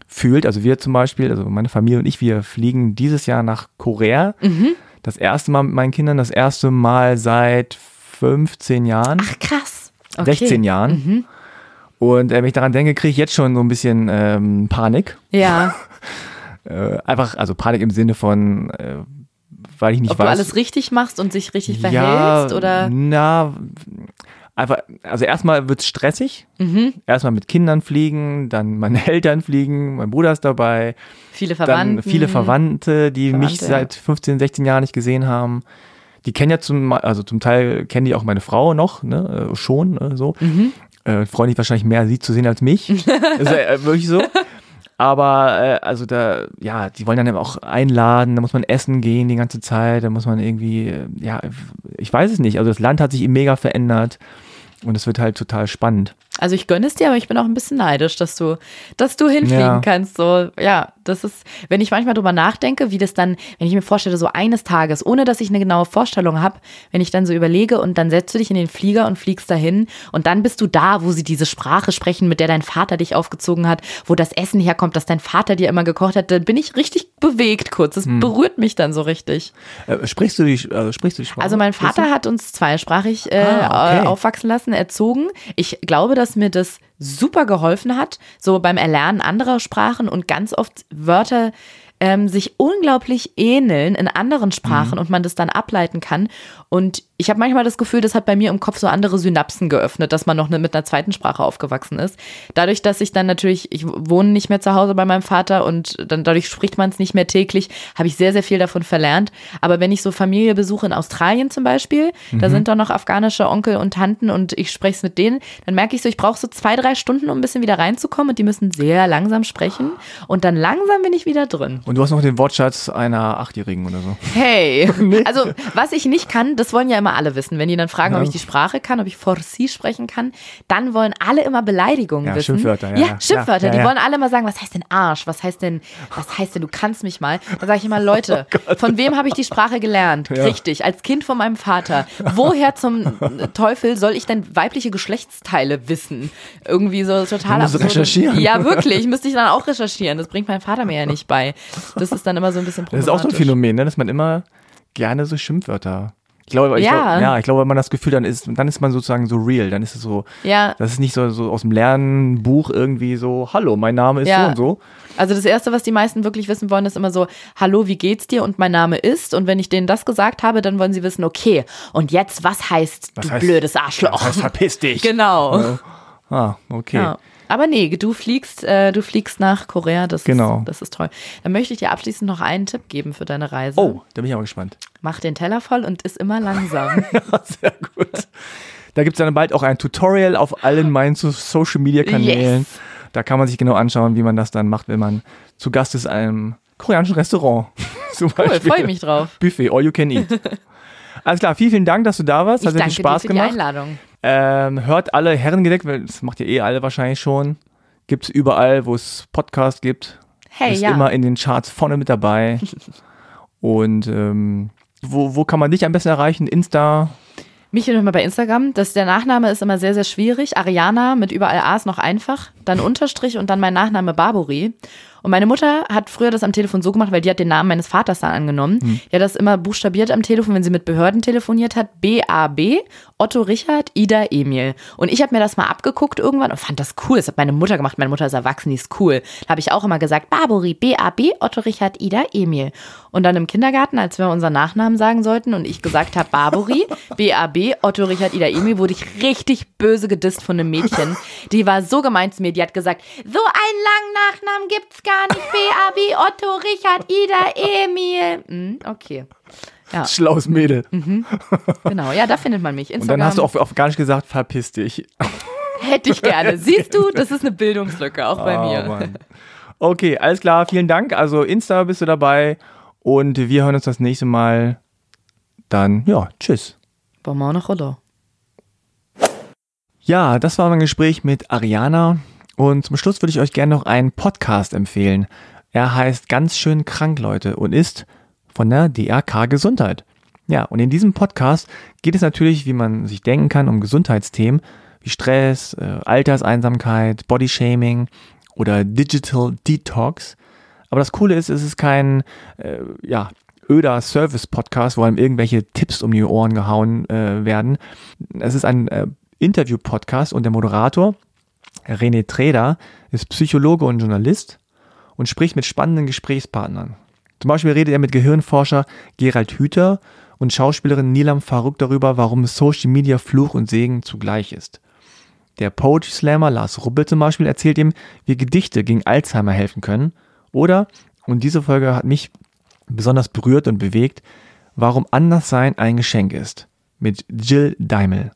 fühlt. Also wir zum Beispiel, also meine Familie und ich, wir fliegen dieses Jahr nach Korea. Mhm. Das erste Mal mit meinen Kindern, das erste Mal seit 15 Jahren, Ach, krass. Okay. 16 Jahren. Mhm. Und äh, wenn ich daran denke, kriege ich jetzt schon so ein bisschen ähm, Panik. Ja, Äh, einfach, also Panik im Sinne von, äh, weil ich nicht ob weiß. du alles richtig machst und sich richtig ja, verhältst oder Na, einfach, also erstmal wird es stressig. Mhm. Erstmal mit Kindern fliegen, dann meine Eltern fliegen, mein Bruder ist dabei, viele dann Verwandte. viele Verwandte, die mich Verwandte, ja. seit 15, 16 Jahren nicht gesehen haben. Die kennen ja zum, also zum Teil kennen die auch meine Frau noch, ne, äh, schon, äh, so. Mhm. Äh, freuen sich wahrscheinlich mehr, sie zu sehen als mich. ist ja äh, wirklich so. Aber äh, also da, ja, die wollen dann eben auch einladen, da muss man essen gehen die ganze Zeit, da muss man irgendwie, äh, ja, ich weiß es nicht. Also das Land hat sich mega verändert und es wird halt total spannend. Also ich gönne es dir, aber ich bin auch ein bisschen neidisch, dass du, dass du hinfliegen Ja. kannst. So, ja, das ist, wenn ich manchmal drüber nachdenke, wie das dann, wenn ich mir vorstelle, so eines Tages, ohne dass ich eine genaue Vorstellung habe, wenn ich dann so überlege und dann setzt du dich in den Flieger und fliegst dahin und dann bist du da, wo sie diese Sprache sprechen, mit der dein Vater dich aufgezogen hat, wo das Essen herkommt, das dein Vater dir immer gekocht hat, dann bin ich richtig bewegt kurz. Das Hm. berührt mich dann so richtig. Äh, sprichst du die, äh, sprichst du die Sprache? Also mein Vater hat uns zweisprachig äh, Ah, okay. aufwachsen lassen, erzogen. Ich glaube, dass mir das super geholfen hat, so beim Erlernen anderer Sprachen und ganz oft Wörter ähm, sich unglaublich ähneln in anderen Sprachen Mhm. und man das dann ableiten kann. Und ich habe manchmal das Gefühl, das hat bei mir im Kopf so andere Synapsen geöffnet, dass man noch mit einer zweiten Sprache aufgewachsen ist. Dadurch, dass ich dann natürlich, ich wohne nicht mehr zu Hause bei meinem Vater und dann dadurch spricht man es nicht mehr täglich, habe ich sehr, sehr viel davon verlernt. Aber wenn ich so Familie besuche in Australien zum Beispiel, mhm. da sind doch noch afghanische Onkel und Tanten und ich spreche es mit denen, dann merke ich so, ich brauche so zwei, drei Stunden, um ein bisschen wieder reinzukommen und die müssen sehr langsam sprechen und dann langsam bin ich wieder drin. Und du hast noch den Wortschatz einer Achtjährigen oder so. Hey, also was ich nicht kann, das wollen ja immer alle wissen. Wenn die dann fragen, ja. ob ich die Sprache kann, ob ich Forci sprechen kann, dann wollen alle immer Beleidigungen ja, wissen. Schimpfwörter, ja. Ja, Schimpfwörter. Ja, die wollen alle immer sagen, was heißt denn Arsch? Was heißt denn, was heißt denn, du kannst mich mal? Dann sage ich immer, Leute, oh von wem habe ich die Sprache gelernt? Richtig, als Kind von meinem Vater. Woher zum Teufel soll ich denn weibliche Geschlechtsteile wissen? Irgendwie so total absurd. recherchieren. Ja, wirklich, müsste ich dann auch recherchieren. Das bringt mein Vater mir ja nicht bei. Das ist dann immer so ein bisschen problematisch. Das ist auch so ein Phänomen, ne? dass man immer gerne so Schimpfwörter ich glaube, ich ja. Glaub, ja, ich glaube, wenn man das Gefühl dann ist, dann ist man sozusagen so real, dann ist es so, ja. das ist nicht so, so aus dem Lernbuch irgendwie so, hallo, mein Name ist ja. so und so. Also das Erste, was die meisten wirklich wissen wollen, ist immer so, hallo, wie geht's dir und mein Name ist und wenn ich denen das gesagt habe, dann wollen sie wissen, okay, und jetzt, was heißt was du heißt, blödes Arschloch? Was heißt, verpiss dich. Genau. Ja. Ah, okay. Ja. Aber nee, du fliegst, äh, du fliegst nach Korea, das, genau. ist, das ist toll. Dann möchte ich dir abschließend noch einen Tipp geben für deine Reise. Oh, da bin ich aber gespannt. Mach den Teller voll und iss immer langsam. sehr gut. Da gibt es dann bald auch ein Tutorial auf allen meinen Social Media Kanälen. Yes. Da kann man sich genau anschauen, wie man das dann macht, wenn man zu Gast ist in einem koreanischen Restaurant. Zum cool, freue mich drauf. Buffet, all you can eat. Alles klar, vielen, vielen Dank, dass du da warst. Hat sehr viel Spaß dir für gemacht. Die Einladung. Ähm, hört alle Herrengedeckt, weil das macht ihr eh alle wahrscheinlich schon. Gibt es überall, wo es Podcast gibt. Hey, Ist ja. immer in den Charts vorne mit dabei. Und ähm, wo, wo kann man dich am besten erreichen? Insta? Mich findet man bei Instagram. Das, der Nachname ist immer sehr, sehr schwierig. Ariana mit überall A ist noch einfach. Dann Unterstrich und dann mein Nachname Barbori. Und meine Mutter hat früher das am Telefon so gemacht, weil die hat den Namen meines Vaters dann angenommen. Hm. Die hat das immer buchstabiert am Telefon, wenn sie mit Behörden telefoniert hat. B-A-B, Otto Richard, Ida Emil. Und ich habe mir das mal abgeguckt irgendwann und fand das cool. Das hat meine Mutter gemacht. Meine Mutter ist erwachsen, die ist cool. Da habe ich auch immer gesagt, Barbori, B-A-B, Otto Richard, Ida Emil. Und dann im Kindergarten, als wir unseren Nachnamen sagen sollten und ich gesagt habe, Barbori, B-A-B, Otto Richard, Ida Emil, wurde ich richtig böse gedisst von einem Mädchen. Die war so gemeint zu mir, die hat gesagt, so einen langen Nachnamen gibt's gar nicht. B-A-B, Otto Richard, Ida Emil. Hm, okay. Ja. Schlaues Mädel. Mhm. Genau, ja, da findet man mich. Instagram. Und dann hast du auf, auf gar nicht gesagt, verpiss dich. Hätte ich gerne. Siehst du, das ist eine Bildungslücke, auch bei oh, mir. Mann. Okay, alles klar, vielen Dank. Also Insta bist du dabei und wir hören uns das nächste Mal. Dann, ja, tschüss. Bon nach oder? Ja, das war mein Gespräch mit Ariana. Und zum Schluss würde ich euch gerne noch einen Podcast empfehlen. Er heißt Ganz schön krank, Leute, und ist von der DRK Gesundheit. Ja, und in diesem Podcast geht es natürlich, wie man sich denken kann, um Gesundheitsthemen wie Stress, äh, Alterseinsamkeit, Bodyshaming oder Digital Detox. Aber das Coole ist, es ist kein äh, ja, öder Service-Podcast, wo einem irgendwelche Tipps um die Ohren gehauen äh, werden. Es ist ein äh, Interview-Podcast und der Moderator, René Treder, ist Psychologe und Journalist und spricht mit spannenden Gesprächspartnern. Zum Beispiel redet er mit Gehirnforscher Gerald Hüther und Schauspielerin Nilam Farouk darüber, warum Social Media Fluch und Segen zugleich ist. Der Poetry Slammer Lars Rubbel zum Beispiel erzählt ihm, wie Gedichte gegen Alzheimer helfen können. Oder, und diese Folge hat mich besonders berührt und bewegt, warum Anderssein ein Geschenk ist. Mit Jill Daimel.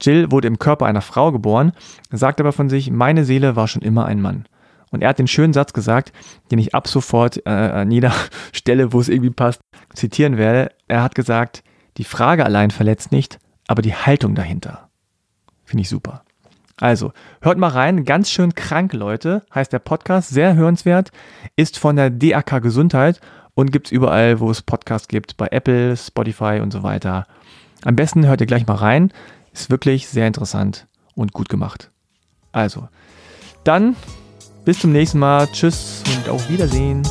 Jill wurde im Körper einer Frau geboren, sagt aber von sich, meine Seele war schon immer ein Mann. Und er hat den schönen Satz gesagt, den ich ab sofort äh, an jeder Stelle, wo es irgendwie passt, zitieren werde. Er hat gesagt, die Frage allein verletzt nicht, aber die Haltung dahinter. Finde ich super. Also, hört mal rein, ganz schön krank, Leute, heißt der Podcast, sehr hörenswert, ist von der DAK Gesundheit und gibt es überall, wo es Podcasts gibt, bei Apple, Spotify und so weiter. Am besten hört ihr gleich mal rein, ist wirklich sehr interessant und gut gemacht. Also, dann bis zum nächsten Mal. Tschüss und auf Wiedersehen.